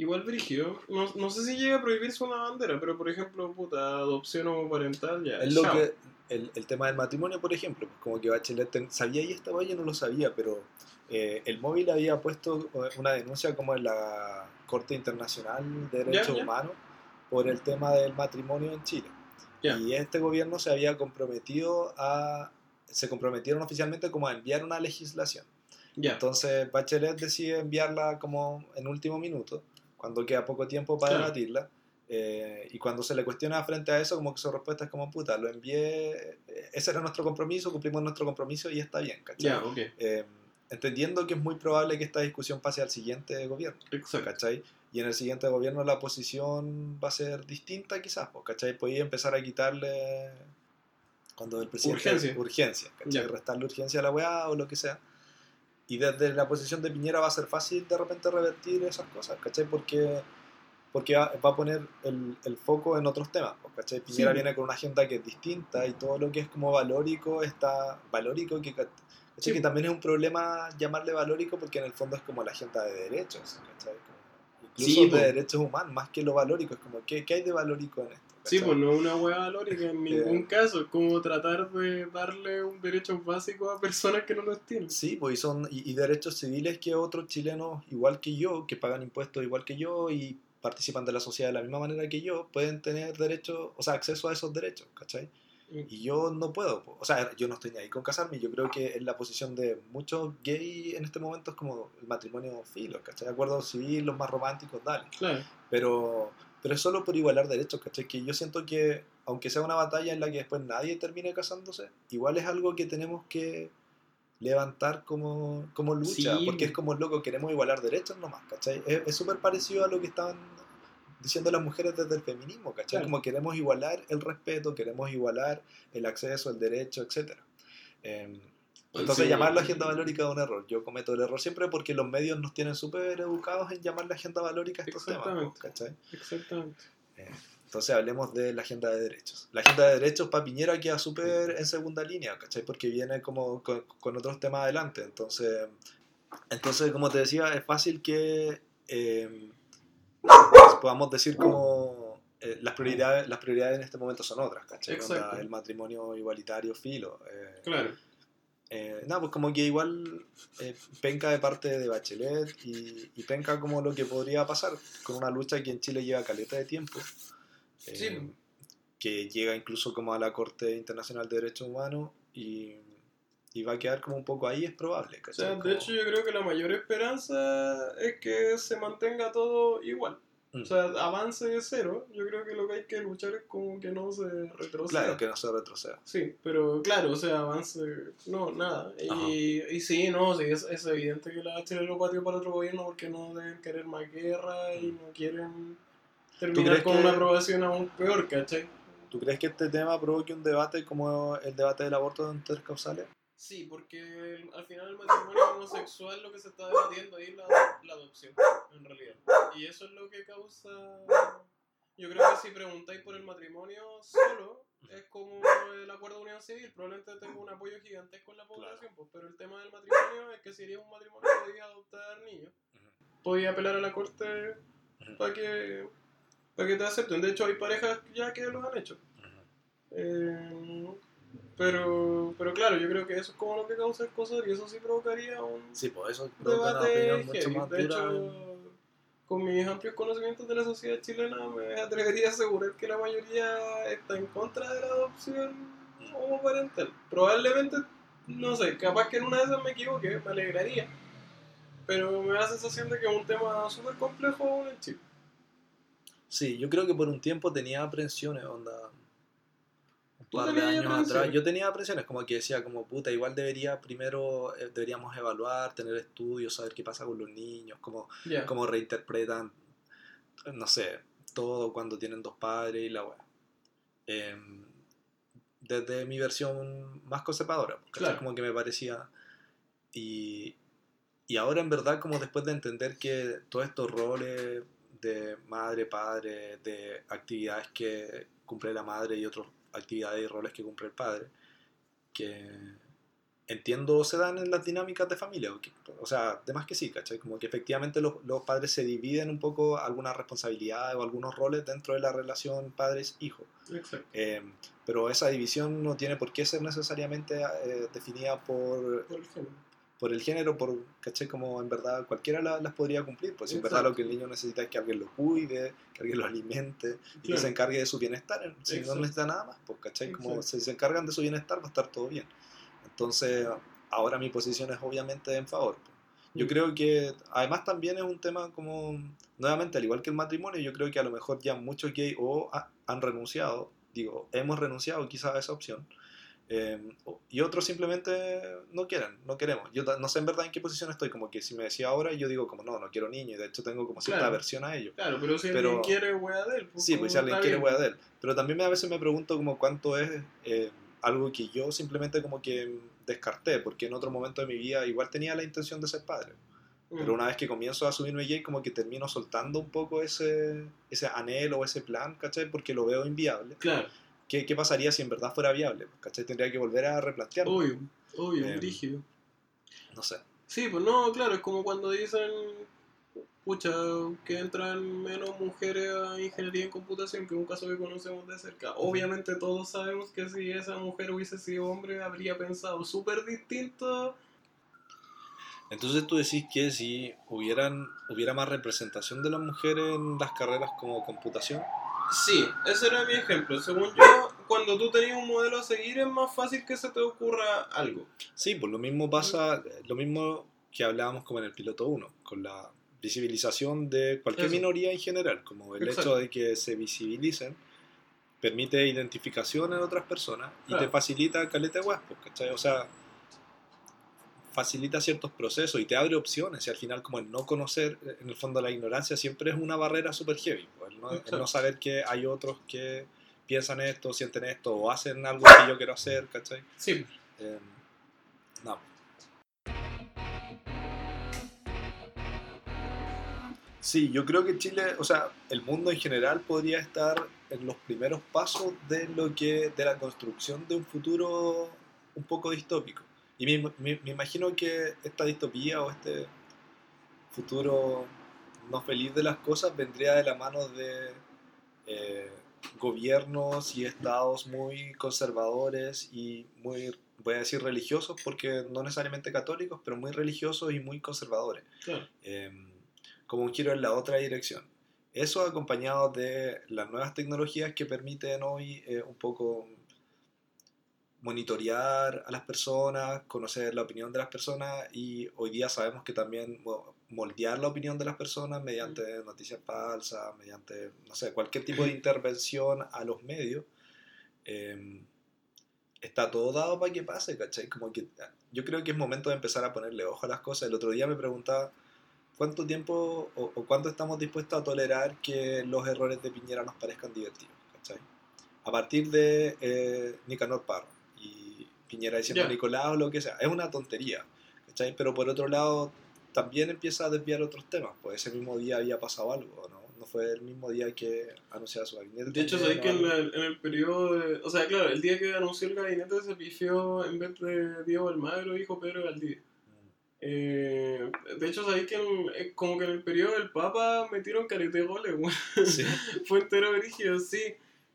Igual brígido. No, no sé si llega a prohibirse una bandera, pero por ejemplo, puta, adopción homoparental ya. Es lo chao. que, el, el tema del matrimonio, por ejemplo, pues como que Bachelet ten- sabía y esta yo no lo sabía, pero eh, el móvil había puesto eh, una denuncia como en la Corte Internacional de Derechos. Humanos por el tema del matrimonio en Chile. Y este gobierno se había comprometido a, se comprometieron oficialmente como a enviar una legislación. Ya. Entonces Bachelet decide enviarla como en último minuto, cuando queda poco tiempo para Claro. debatirla. eh, y cuando se le cuestiona frente a eso, como que su respuesta es como, puta, lo envié, ese era nuestro compromiso, cumplimos nuestro compromiso y está bien, ¿cachai? Ya, ok. Eh, entendiendo que es muy probable que esta discusión pase al siguiente gobierno, Exacto. ¿cachai? Y en el siguiente gobierno la posición va a ser distinta quizás, pues, ¿cachai? Podía empezar a quitarle, cuando el presidente... Urgencia. Urgencia, ¿cachai? Ya. Restarle urgencia a la weá o lo que sea. Y desde la posición de Piñera va a ser fácil de repente revertir esas cosas, ¿cachai? Porque, porque va, va a poner el, el foco en otros temas, pues, ¿cachai? Piñera Sí. viene con una agenda que es distinta y todo lo que es como valórico está valórico, que, ¿cachai? Sí. que también es un problema llamarle valórico porque en el fondo es como la agenda de derechos, ¿cachai? Como- incluso Sí, de derechos humanos, más que lo valórico, es como, ¿qué, qué hay de valórico en esto? Sí, pues no es una hueá valórica en ningún Eh. caso. Es como tratar de darle un derecho básico a personas que no los tienen. Sí, pues y son y, y derechos civiles que otros chilenos, igual que yo, que pagan impuestos igual que yo y participan de la sociedad de la misma manera que yo, pueden tener derecho, o sea, acceso a esos derechos, ¿cachai? Y yo no puedo, o sea, yo no estoy ni ahí con casarme, yo creo que en la posición de muchos gays en este momento es como el matrimonio filo, ¿cachai? De acuerdo civil, los más románticos, dale. Claro. Pero, pero es solo por igualar derechos, ¿cachai? Que yo siento que, aunque sea una batalla en la que después nadie termine casándose, igual es algo que tenemos que levantar como, como lucha, Sí. porque es como loco, queremos igualar derechos nomás, ¿cachai? Es súper parecido a lo que estaban diciendo las mujeres desde el feminismo, ¿cachai? Claro. Como queremos igualar el respeto, queremos igualar el acceso, el derecho, etc. entonces Sí. llamarlo agenda valórica es un error. Yo cometo el error siempre porque los medios nos tienen súper educados en llamarle agenda valórica a estos temas, Exactamente. ¿cachai? Exactamente. Entonces hablemos de la agenda de derechos. La agenda de derechos para Piñera queda súper en segunda línea, ¿cachai? Porque viene como con, con otros temas adelante. Entonces, entonces, como te decía, es fácil que eh, podamos decir como eh, las, prioridades, las prioridades en este momento son otras, ¿cachai? Onda, el matrimonio igualitario, filo. eh, Claro. Eh, nada, pues como que igual eh, penca de parte de Bachelet y, y penca como lo que podría pasar con una lucha que en Chile lleva caleta de tiempo, eh, Sí. que llega incluso como a la Corte Internacional de Derechos Humanos y, y va a quedar como un poco ahí, es probable. O sea, de Como- hecho yo creo que la mayor esperanza es que se mantenga todo igual. Mm. O sea, avance de cero. Yo creo que lo que hay que luchar es como que no se retroceda. claro, que no se retroceda. Sí, pero claro, o sea, avance, no, nada. Y, y sí, no, sí, es, es evidente que la Chile lo pateó para otro gobierno porque no deben querer más guerra y no quieren terminar con que- una aprobación aún peor, ¿cachai? ¿Tú crees que este tema provoque un debate como el debate del aborto de intercausales? Sí, porque el- al final el matrimonio homosexual lo que se está debatiendo ahí es la, la adopción, en realidad. Y eso es lo que causa... Yo creo que si preguntáis por el matrimonio solo, es como el acuerdo de unión civil, probablemente tenga un apoyo gigantesco en la población, pues, pero el tema del matrimonio es que si eres un matrimonio podías adoptar niños, podías apelar a la corte para que, para que te acepten. De hecho, hay parejas ya que lo han hecho. Eh, pero, pero claro, yo creo que eso es como lo que causa el coso y eso sí provocaría un Sí, eso provoca una debate mucho más De hecho, con mis amplios conocimientos de la sociedad chilena, me atrevería a asegurar que la mayoría está en contra de la adopción homoparental. Probablemente, no sé, capaz que en una de esas me equivoqué, me alegraría. Pero me da la sensación de que es un tema súper complejo en Chile. Sí, yo creo que por un tiempo tenía aprensiones, onda. Un ¿Tú par de años atrás. Yo tenía aprensiones, como que decía, como puta, igual debería primero, eh, deberíamos evaluar, tener estudios, saber qué pasa con los niños, cómo, cómo reinterpretan, no sé, todo cuando tienen dos padres y la weá. Em, desde mi versión más conservadora, ¿cachai? Claro. como que me parecía. Y, y ahora en verdad, como después de entender que todos estos roles de madre, padre, de actividades que cumple la madre y otras actividades y roles que cumple el padre, que entiendo se dan en las dinámicas de familia. o sea, de más que sí, ¿cachai? Como que efectivamente los, los padres se dividen un poco algunas responsabilidades o algunos roles dentro de la relación padres-hijo. Exacto. Eh, pero esa división no tiene por qué ser necesariamente eh, definida por, Por el género. Por el género, por, ¿cachai? Como en verdad cualquiera la- las podría cumplir. Pues si en verdad Exacto. lo que el niño necesita es que alguien lo cuide, que alguien lo alimente y que Claro. se encargue de su bienestar. Si Exacto. no necesita nada más, pues, ¿cachai? Como Exacto. si se encargan de su bienestar va a estar todo bien. Entonces, ahora mi posición es obviamente en favor. pues. Yo Mm. creo que además también es un tema como, nuevamente, al igual que el matrimonio, yo creo que a lo mejor ya muchos gays o ha- han renunciado, digo, hemos renunciado quizás a esa opción, eh, y otros simplemente no quieren, no queremos. Yo no sé en verdad en qué posición estoy, como que si me decía ahora, yo digo como no, no quiero niños, y de hecho tengo como cierta Claro. aversión a ello. Claro, pero si Pero- alguien quiere, wea de él. Sí, pues si alguien quiere, wea de él. Pero también me- a veces me pregunto como cuánto es eh, algo que yo simplemente como que descarté, porque en otro momento de mi vida igual tenía la intención de ser padre. Mm. Pero una vez que comienzo a asumirme gay, como que termino soltando un poco ese, ese anhelo o ese plan, ¿cachai? Porque lo veo inviable. Claro, ¿Qué, qué pasaría si en verdad fuera viable? ¿Cachai? Tendría que volver a replantearlo. obvio, obvio, Em, rígido. No sé. Sí, pues no, claro, es como cuando dicen, pucha, que entran menos mujeres a ingeniería en computación, que es un caso que conocemos de cerca. Obviamente todos sabemos que si esa mujer hubiese sido hombre, habría pensado súper distinto. Entonces tú decís que si hubieran, hubiera más representación de las mujeres en las carreras como computación, Sí, ese era mi ejemplo. Según yo, cuando tú tenías un modelo a seguir, es más fácil que se te ocurra algo. Sí, pues lo mismo pasa, lo mismo que hablábamos como en el piloto 1, con la visibilización de cualquier Eso. minoría en general, como el Exacto. hecho de que se visibilicen, permite identificación en otras personas y Claro. te facilita caleta de pues, ¿cachai? O sea, facilita ciertos procesos y te abre opciones y al final como el no conocer, en el fondo la ignorancia siempre es una barrera super heavy, el no, el no saber que hay otros que piensan esto, sienten esto o hacen algo que yo quiero hacer, ¿cachai? Sí, Eh, no. Sí, yo creo que Chile, o sea, el mundo en general podría estar en los primeros pasos de lo que, de la construcción de un futuro un poco distópico. Y me, me- me imagino que esta distopía o este futuro no feliz de las cosas vendría de la mano de eh, gobiernos y estados muy conservadores y muy, voy a decir religiosos, porque no necesariamente católicos, pero muy religiosos y muy conservadores claro. eh, como un giro en la otra dirección. Eso acompañado de las nuevas tecnologías que permiten hoy eh, un poco monitorear a las personas, conocer la opinión de las personas y hoy día sabemos que también mo- moldear la opinión de las personas mediante noticias falsas, mediante, no sé, cualquier tipo de intervención a los medios. eh, está todo dado para que pase, ¿cachai? Como que yo creo que es momento de empezar a ponerle ojo a las cosas. El otro día me preguntaba cuánto tiempo o, o cuánto estamos dispuestos a tolerar que los errores de Piñera nos parezcan divertidos, ¿cachai? A partir de eh, Nicanor Parra Piñera diciendo Ya. Nicolás o lo que sea, es una tontería, ¿cachai? Pero por otro lado también empieza a desviar otros temas, pues ese mismo día había pasado algo, ¿no? No fue el mismo día que anunciaba su gabinete. De hecho, sabéis que en, la- en el periodo de- O sea, claro, el día que anunció el gabinete se pifió en vez de Diego Almagro, dijo Pedro Valdivia. Eh, de hecho, sabéis que en- eh, como que en el periodo del Papa metieron carete goles, weón. Sí. Fue entero brígido, sí.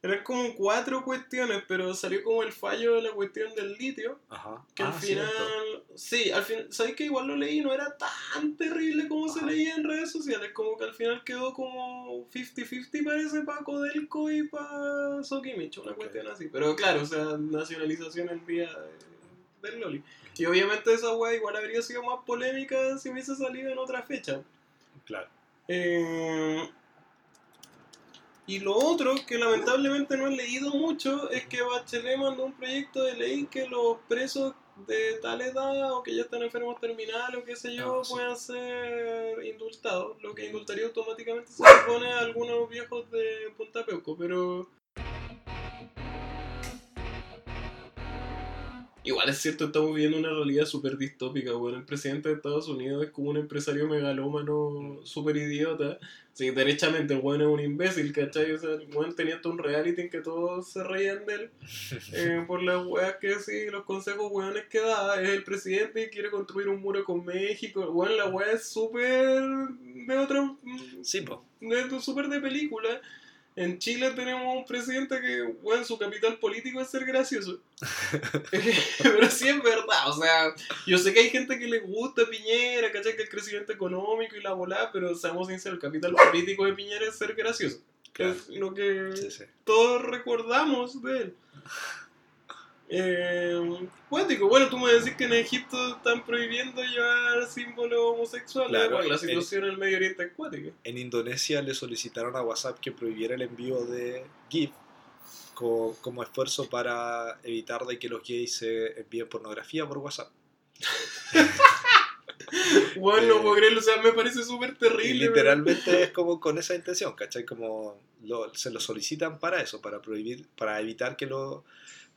Eran como cuatro cuestiones, pero salió como el fallo de la cuestión del litio. Ajá. Que al Ah, final. cierto. Sí, al final. ¿Sabéis que igual lo leí? No era tan terrible como se leía en redes sociales. Como que al final quedó como 50-50 parece para Codelco y para Sokimich, una cuestión así. Pero claro, o sea, nacionalización el día de- del Loli. Y obviamente esa weá igual habría sido más polémica si hubiese salido en otra fecha. Claro. Eh, y lo otro, que lamentablemente no he leído mucho, es que Bachelet mandó un proyecto de ley que los presos de tal edad o que ya están enfermos terminales o qué sé yo Ah, sí. puedan ser indultados, lo que indultaría automáticamente se supone a algunos viejos de Punta Peuco, pero Igual es cierto, estamos viviendo una realidad súper distópica, bueno, el presidente de Estados Unidos es como un empresario megalómano súper idiota. Sí, derechamente el weón es un imbécil, ¿cachai? O sea, el weón tenía todo un reality en que todos se reían de él eh, por las weas que sí, los consejos weones que da. Es el presidente y quiere construir un muro con México. Weón, la wea es súper de otra... Sí, pues. de súper de película. En Chile tenemos un presidente que, bueno, su capital político es ser gracioso. Pero sí es verdad, o sea, yo sé que hay gente que le gusta Piñera, ¿cachai? Que el crecimiento económico y la bola, pero seamos sinceros, el capital político de Piñera es ser gracioso. Es lo que todos recordamos de él. Eh, cuático. Bueno, tú me decís que en Egipto están prohibiendo llevar símbolos homosexuales. Claro, bueno, la situación en el Medio Oriente es cuática. En Indonesia le solicitaron a WhatsApp que prohibiera el envío de GIF co- como esfuerzo para evitar de que los gays se envíen pornografía por WhatsApp. Bueno, no Eh, puedo creerlo, o sea, me parece súper terrible. literalmente es como con esa intención, ¿cachai? Como lo- se lo solicitan para eso, para prohibir, para evitar que lo...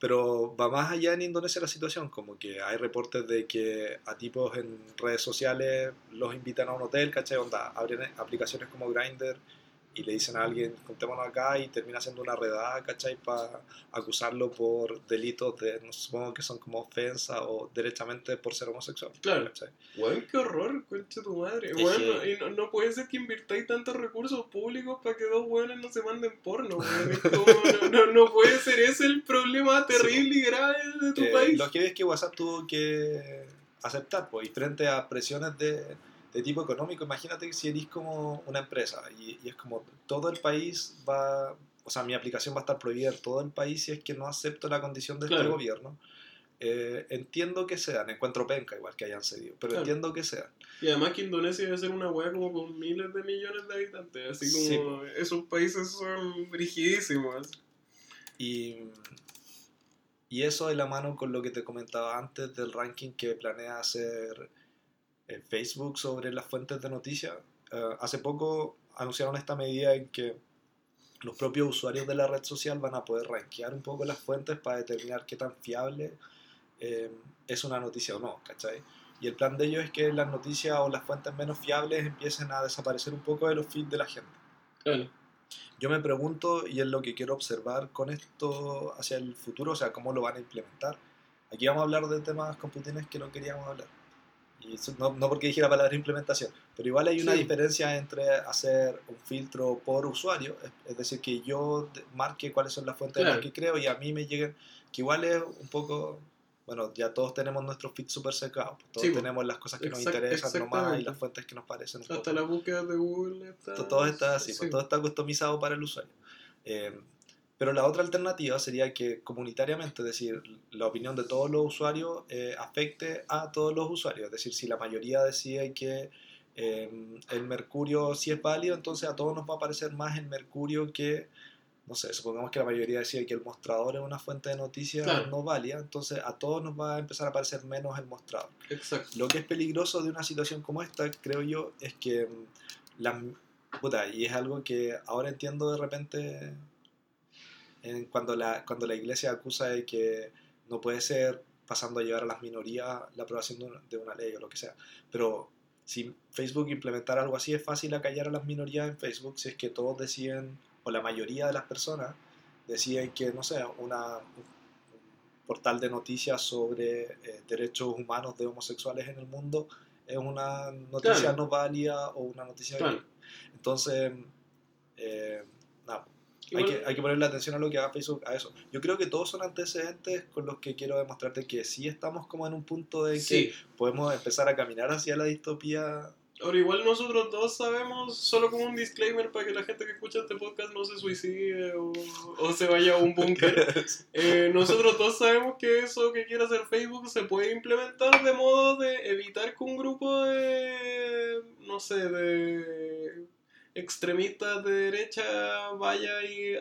Pero va más allá en Indonesia la situación, como que hay reportes de que a tipos en redes sociales los invitan a un hotel, ¿cachai? Onda, abren aplicaciones como Grindr y le dicen a alguien, juntémonos acá y termina siendo una redada, ¿cachai? Para acusarlo por delitos de, no supongo que son como ofensa o derechamente por ser homosexual. Claro. ¿cachai? Weón, qué horror, concha tu madre. Es Bueno, que- y no, no puede ser que invirtáis tantos recursos públicos para que dos weones no se manden porno, weón. Es como, no, no, no puede ser ese el problema terrible y grave de tu Eh, país. Lo que es que WhatsApp tuvo que aceptar, pues, y frente a presiones de, de tipo económico, imagínate que si eres como una empresa y, y es como todo el país va, o sea, mi aplicación va a estar prohibida en todo el país si es que no acepto la condición de este Claro. gobierno. Eh, entiendo que sean, encuentro penca igual que hayan cedido, pero Claro. entiendo que sean. Y además que Indonesia debe ser una weá como con miles de millones de habitantes. Así Sí, como esos países son rigidísimos. Y, y eso de la mano con lo que te comentaba antes del ranking que planea hacer eh, Facebook sobre las fuentes de noticias. Eh, hace poco anunciaron esta medida en que los propios usuarios de la red social van a poder rankear un poco las fuentes para determinar qué tan fiable eh, es una noticia o no, ¿cachai? Y el plan de ellos es que las noticias o las fuentes menos fiables empiecen a desaparecer un poco de los feeds de la gente. Claro. Yo me pregunto, y es lo que quiero observar con esto hacia el futuro, o sea, cómo lo van a implementar. Aquí vamos a hablar de temas con Putines que no queríamos hablar. Y eso no, no porque dije la palabra implementación, pero igual hay una Sí. diferencia entre hacer un filtro por usuario, es, es decir, que yo marque cuáles son las fuentes de Claro. las que creo y a mí me lleguen, que igual es un poco, bueno, ya todos tenemos nuestros feeds súper secados, pues, todos Sí, pues. tenemos las cosas que nos interesan nomás y las fuentes que nos parecen Hasta poco- las búsquedas de Google está... To- todo está así, sí. pues, todo está customizado para el usuario. Eh, pero la otra alternativa sería que comunitariamente, es decir, la opinión de todos los usuarios eh, afecte a todos los usuarios. Es decir, si la mayoría decide que eh, el mercurio sí es válido, entonces a todos nos va a parecer más el mercurio que, no sé, supongamos que la mayoría decide que el mostrador es una fuente de noticias Claro. no válida, entonces a todos nos va a empezar a parecer menos el mostrador. Exacto. Lo que es peligroso de una situación como esta, creo yo, es que mm, la, puta, y es algo que ahora entiendo de repente en cuando, la, cuando la iglesia acusa de que no puede ser pasando a llevar a las minorías la aprobación de una, de una ley o lo que sea. Pero si Facebook implementara algo así, es fácil acallar a las minorías en Facebook si es que todos deciden, o la mayoría de las personas deciden que, no sé, una, un portal de noticias sobre eh, derechos humanos de homosexuales en el mundo es una noticia Claro. no válida o una noticia Claro. Entonces, eh, hay que, hay que ponerle atención a lo que haga Facebook a eso. Yo creo que todos son antecedentes con los que quiero demostrarte que sí estamos como en un punto de que Sí. podemos empezar a caminar hacia la distopía. Ahora, igual nosotros dos sabemos, solo como un disclaimer para que la gente que escucha este podcast no se suicide o, o se vaya a un búnker. Eh, nosotros dos sabemos que eso que quiere hacer Facebook se puede implementar de modo de evitar que un grupo de, no sé, de extremistas de derecha vaya y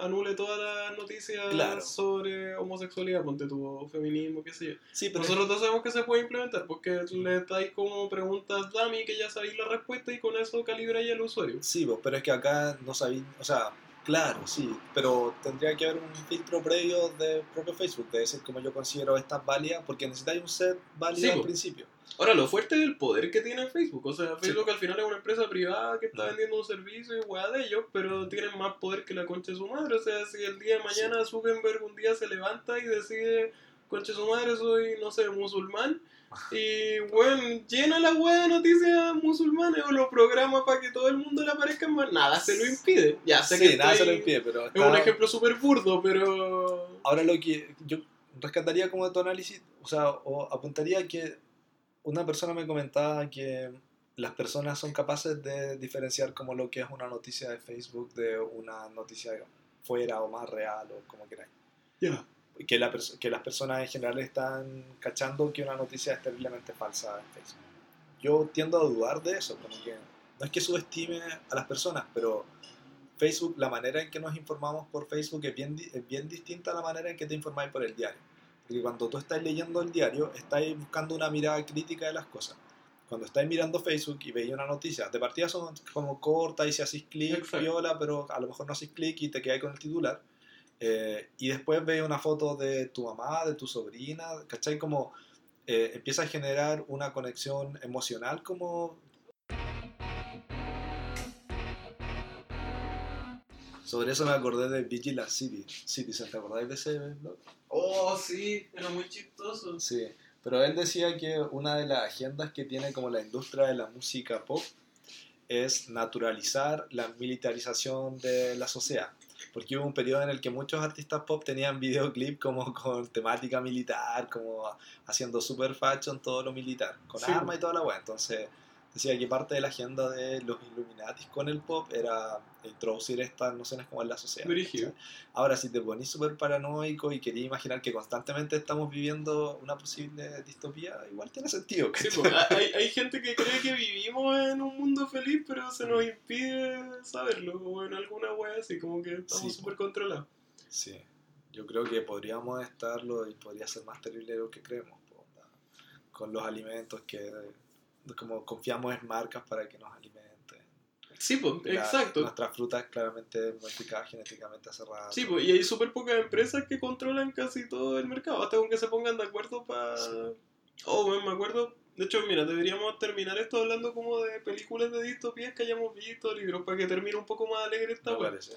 anule todas las noticias Claro. sobre homosexualidad, ponte tu feminismo, qué sé yo. sí, pero Nosotros dos sabemos que se puede implementar porque le dais como preguntas dummy que ya sabéis la respuesta y con eso calibráis al usuario. sí, pero es que acá no sabéis, o sea, Claro, sí, pero tendría que haber un filtro previo de propio Facebook, de decir como yo considero estas válidas, porque necesitáis un set válido Sí, al principio. Ahora, lo fuerte es el poder que tiene Facebook. O sea, Sí. Facebook al final es una empresa privada que está vendiendo un servicio y weá de ellos, pero tienen más poder que la concha de su madre. O sea, si el día de mañana Zuckerberg un día se levanta y decide, concha de su madre, soy, no sé, musulmán, y weón, llena la weá de noticias musulmanes o lo programa para que todo el mundo le aparezca más, nada se lo impide. Ya sé sí, que nada se lo impide, pero es un ejemplo súper burdo, pero. ahora lo que yo rescataría como de tu análisis, o sea, o apuntaría que una persona me comentaba que las personas son capaces de diferenciar como lo que es una noticia de Facebook de una noticia fuera o más real o como queráis. Ya. que, la pers- que las personas en general están cachando que una noticia es terriblemente falsa en Facebook. Yo tiendo a dudar de eso, como que no es que subestime a las personas, pero Facebook, la manera en que nos informamos por Facebook es bien, es bien distinta a la manera en que te informáis por el diario. Porque cuando tú estás leyendo el diario, estás buscando una mirada crítica de las cosas. Cuando estás mirando Facebook y veis una noticia, de partida son como cortas y si haces clic, viola, pero a lo mejor no haces clic y te quedas con el titular. Eh, y después ves una foto de tu mamá, de tu sobrina, ¿cachai? Como eh, empieza a generar una conexión emocional como... Sobre eso me acordé de Vigilant City, Citizen, ¿te acordáis de ese blog? Oh, sí, era muy chistoso. Sí, pero él decía que una de las agendas que tiene como la industria de la música pop es naturalizar la militarización de la sociedad. Porque hubo un periodo en el que muchos artistas pop tenían videoclip como con temática militar, como haciendo super fashion todo lo militar, con Sí. armas y toda la weá. Entonces decía que parte de la agenda de los Illuminatis con el pop era introducir estas nociones como en la sociedad. ¿cachai? Ahora, si te ponís súper paranoico y querías imaginar que constantemente estamos viviendo una posible distopía, igual tiene sentido. Sí, pues, hay, hay gente que cree que vivimos en un mundo feliz, pero se nos impide saberlo, o en alguna wea así, como que estamos Sí, súper controlados. Sí, yo creo que podríamos estarlo y podría ser más terrible de lo que creemos. onda, Con los alimentos que como confiamos en marcas para que nos alimenten. Sí, pues, La- exacto. Nuestras frutas claramente modificadas genéticamente cerradas. Sí, pues, y hay súper pocas empresas que controlan casi todo el mercado, hasta con que se pongan de acuerdo para... Sí. Oh, bueno, me acuerdo... De hecho, mira, deberíamos terminar esto hablando como de películas de distopías que hayamos visto, libros, para que termine un poco más alegre esta parece.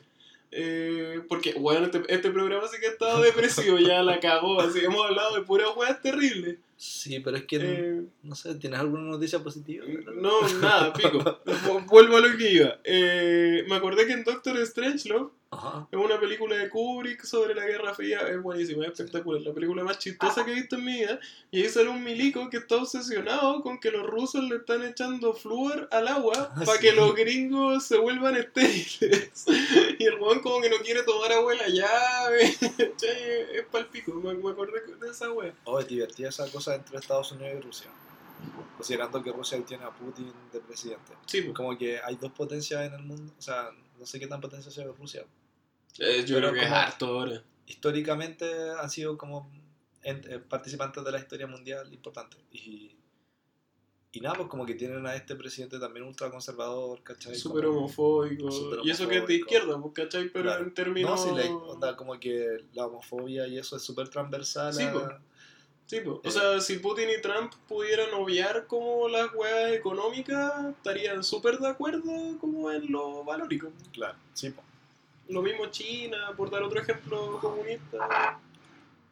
Eh, porque, bueno, este, este programa sí que ha estado depresivo, ya la cagó, así hemos hablado de puras weas terribles. Sí, pero es que, Eh, no sé, ¿tienes alguna noticia positiva? no, nada, pico. Vu- Vuelvo a lo que iba. Eh, me acordé que en Doctor Strangelove Ajá. es una película de Kubrick sobre la Guerra Fría, es buenísima, es espectacular, la película más chistosa que he visto en mi vida. Y ahí sale un milico que está obsesionado con que los rusos le están echando flúor al agua Ah, para sí. que los gringos se vuelvan estériles. y el weón como que no quiere tomar agua de la llave. es palpico, me, me acordé de esa wea. Oh, es divertida esa cosa entre Estados Unidos y Rusia. Considerando que Rusia tiene a Putin de presidente. Sí, pues. Como que hay dos potencias en el mundo. O sea, no sé qué tan potencia sea Rusia. Eh, yo creo que es harto ahora. Históricamente han sido como en- eh, participantes de la historia mundial importantes. Y, y nada, pues como que tienen a este presidente también ultraconservador, ¿cachai? Súper homofóbico. Súper Y eso que es de homofóbico. izquierda, pues, ¿cachai? Pero Claro. en No, términos... sí, la, onda, como que la homofobia y eso es súper transversal. Sí, pues. Sí, pues. O Eh. sea, si Putin y Trump pudieran obviar como las weas económicas, estarían súper de acuerdo como en lo valórico. Claro, sí, pues. Lo mismo China, por dar otro ejemplo comunista.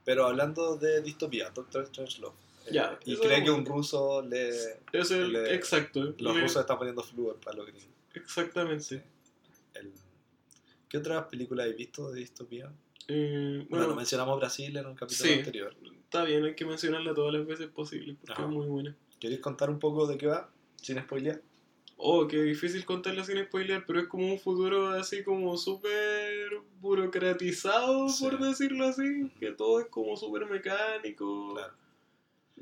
Pero hablando de distopía, Doctor Strangelove. eh, Ya, y cree que un ruso le. Es el Le- exacto. Los le- rusos están poniendo flúor para los gringos. Exactamente. El- ¿Qué otras películas he visto de distopía? Eh, Bueno, bueno, mencionamos Brasil en un capítulo Sí. anterior. está bien, hay que mencionarla todas las veces posibles porque Ajá. es muy buena. ¿Queréis contar un poco de qué va? Sin spoilear. Oh, qué difícil contarla sin spoiler, pero es como un futuro así como súper burocratizado, Sí. por decirlo así, que todo es como súper mecánico. Claro.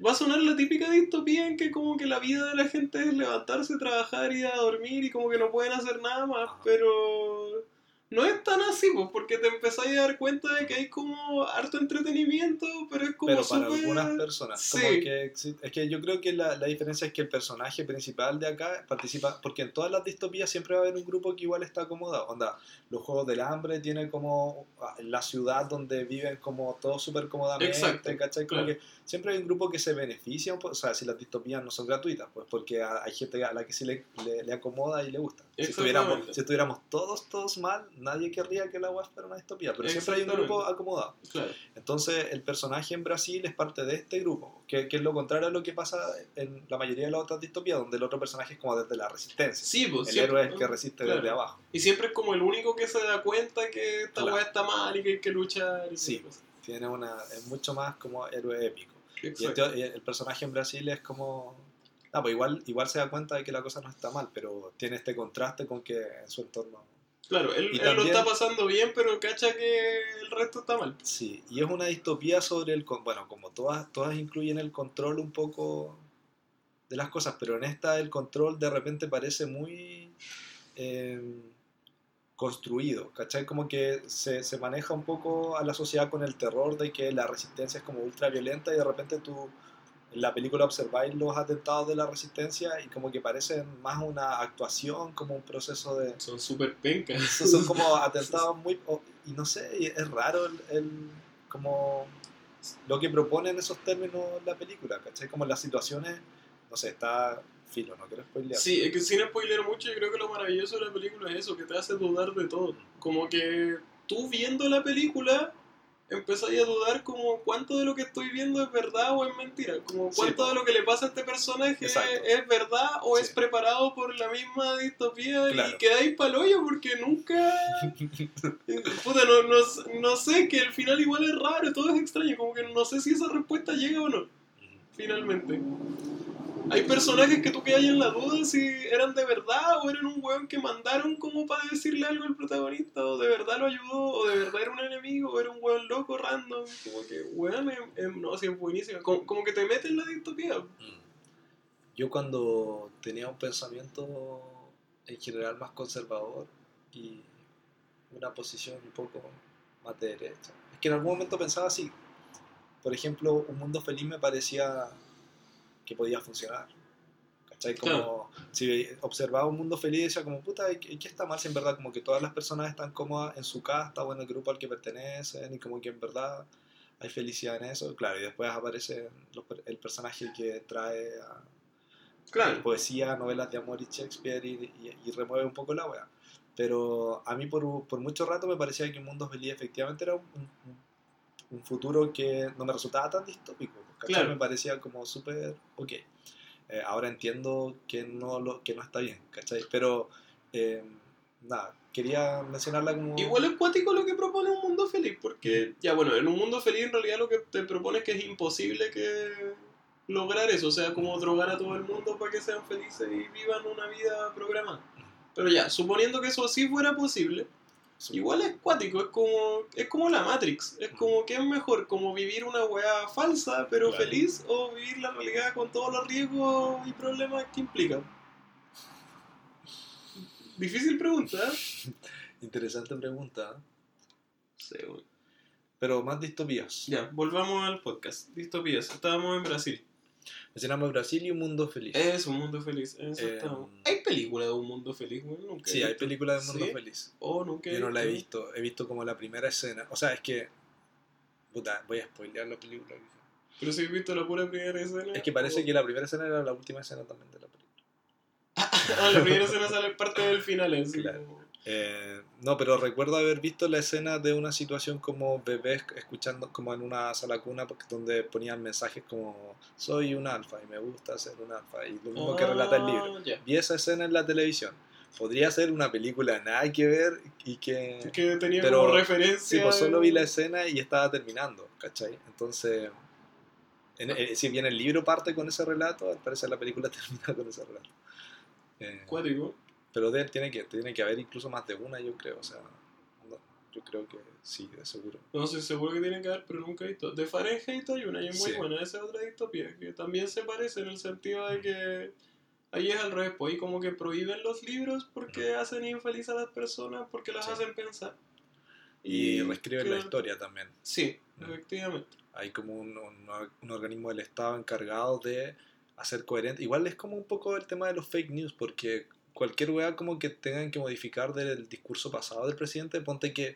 Va a sonar la típica distopía en que como que la vida de la gente es levantarse, trabajar y ir a dormir y como que no pueden hacer nada más, Ajá. pero no es tan así, pues, porque te empezás a dar cuenta de que hay como harto entretenimiento, pero es como Pero para súper- algunas personas. Sí. Como que es que yo creo que la, la diferencia es que el personaje principal de acá participa, porque en todas las distopías siempre va a haber un grupo que igual está acomodado. Onda, los Juegos del Hambre tiene como ah, la ciudad donde viven como todos súper cómodamente, Exacto, ¿cachai? Como claro. que siempre hay un grupo que se beneficia, o sea, si las distopías no son gratuitas, pues porque hay gente a la que sí le, le- le acomoda y le gusta. Si estuviéramos, si estuviéramos todos, todos mal, nadie querría que la web fuera una distopía, pero siempre hay un grupo acomodado. Claro. Entonces, el personaje en Brasil es parte de este grupo, que, que es lo contrario a lo que pasa en la mayoría de las otras distopías, donde el otro personaje es como desde la resistencia. Sí, pues el siempre- héroe es que resiste claro. desde abajo. Y siempre es como el único que se da cuenta que esta Claro. está mal y que hay que luchar. Y Sí. Tiene una, es mucho más como héroe épico. Y y el personaje en Brasil es como... Ah, pues igual, igual se da cuenta de que la cosa no está mal, pero tiene este contraste con que en su entorno... Claro, él, Y él lo está pasando bien, pero cacha que el resto está mal. Sí, y es una distopía sobre el... Bueno, como todas, todas incluyen el control un poco de las cosas, pero en esta el control de repente parece muy eh, construido, ¿cachai? Como que se, se maneja un poco a la sociedad con el terror de que la resistencia es como ultra violenta y de repente tú en la película observáis los atentados de la resistencia y como que parecen más una actuación, como un proceso de... Son súper pencas. Son como atentados muy... y no sé, es raro el, el- como lo que propone en esos términos la película, ¿cachai? Como las situaciones, no sé, está filo, no quiero spoilear. Sí, es que sin spoiler mucho, yo creo que lo maravilloso de la película es eso, que te hace dudar de todo. Como que tú viendo la película empezáis a dudar como cuánto de lo que estoy viendo es verdad o es mentira. Como Sí, cuánto po. de lo que le pasa a este personaje Exacto. es verdad o Sí. es preparado por la misma distopía Claro. y quedáis pa'l hoyo porque nunca... Puta, no, no, no sé, que el final igual es raro, todo es extraño, como que no sé si esa respuesta llega o no finalmente. Hay personajes que tú quedas en la duda si eran de verdad o eran un weón que mandaron como para decirle algo al protagonista, o de verdad lo ayudó, o de verdad era un enemigo, o era un weón loco random. Como que, weón, no, es buenísimo. Como, como que te mete en la distopía. Mm. Yo cuando tenía un pensamiento en general más conservador y una posición un poco más de derecha, es que en algún momento pensaba así. Por ejemplo, un mundo feliz me parecía que podía funcionar. ¿Cachai? Como Claro. si observaba un mundo feliz decía como, puta, ¿y qué está mal si en verdad como que todas las personas están cómodas en su casta o en el grupo al que pertenecen y como que en verdad hay felicidad en eso? Claro, y después aparece los el personaje que trae a, Claro. poesía, novelas de amor y Shakespeare y, y- y remueve un poco la wea. Pero a mí por, por mucho rato me parecía que un mundo feliz efectivamente era un, un- un futuro que no me resultaba tan distópico. Claro. Me parecía como súper ok. Eh, ahora entiendo que no, lo, que no está bien, ¿cachai? Pero eh, nada, quería mencionarla como... Igual es cuático lo que propone un mundo feliz, porque, ya bueno, en un mundo feliz en realidad lo que te propone es que es imposible que lograr eso, o sea, como drogar a todo el mundo para que sean felices y vivan una vida programada. Pero ya, suponiendo que eso sí fuera posible, igual es cuático, es como, es como la Matrix, es como que es mejor, como vivir una weá falsa pero Claro. feliz o vivir la realidad con todos los riesgos y problemas que implica. Difícil pregunta, ¿eh? Interesante pregunta, ¿eh? Sí, bueno. pero más distopías. Ya, volvamos al podcast. Distopías. Estábamos en Brasil. Mencionamos Brasil y un mundo feliz. Es un mundo feliz. Eh, estábamos. ¿Hay película de un mundo feliz, güey? Nunca. Sí, hay visto. películas de mundo ¿Sí? feliz. Oh, nunca. Yo no la he visto. he visto como la primera escena. O sea, es que. Puta, voy a spoilear la película. Pero si he visto la pura primera escena. Es que parece oh. que la primera escena era la última escena también de la película. ah, la primera escena sale parte del final, así Claro. como- Eh, no, pero recuerdo haber visto la escena de una situación como bebés escuchando como en una sala cuna donde ponían mensajes como soy un alfa y me gusta ser un alfa y lo mismo que relata el libro. Vi esa escena en la televisión. Podría ser una película nada que ver y que... Que tenía Pero- como referencia. Sí, pues solo vi la escena y estaba terminando, ¿cachai? Entonces, en- eh, si bien el libro parte con ese relato, al parecer la película termina con ese relato. Eh, Cuático. Pero de, tiene, que, tiene que haber incluso más de una, yo creo. O sea, no, yo creo que sí, de seguro. No estoy seguro que tiene que haber, pero nunca he visto. De Fahrenheit hay una y es muy Sí. buena. Esa es otra distopía que también se parece en el sentido de que Ahí es al revés, pues ahí como que prohíben los libros porque hacen infeliz a las personas, porque las Sí. hacen pensar. Y reescriben la historia también. Sí, efectivamente. Hay como un, un- un organismo del Estado encargado de hacer coherente. Igual es como un poco el tema de los fake news, porque cualquier weá como que tengan que modificar del discurso pasado del presidente, ponte que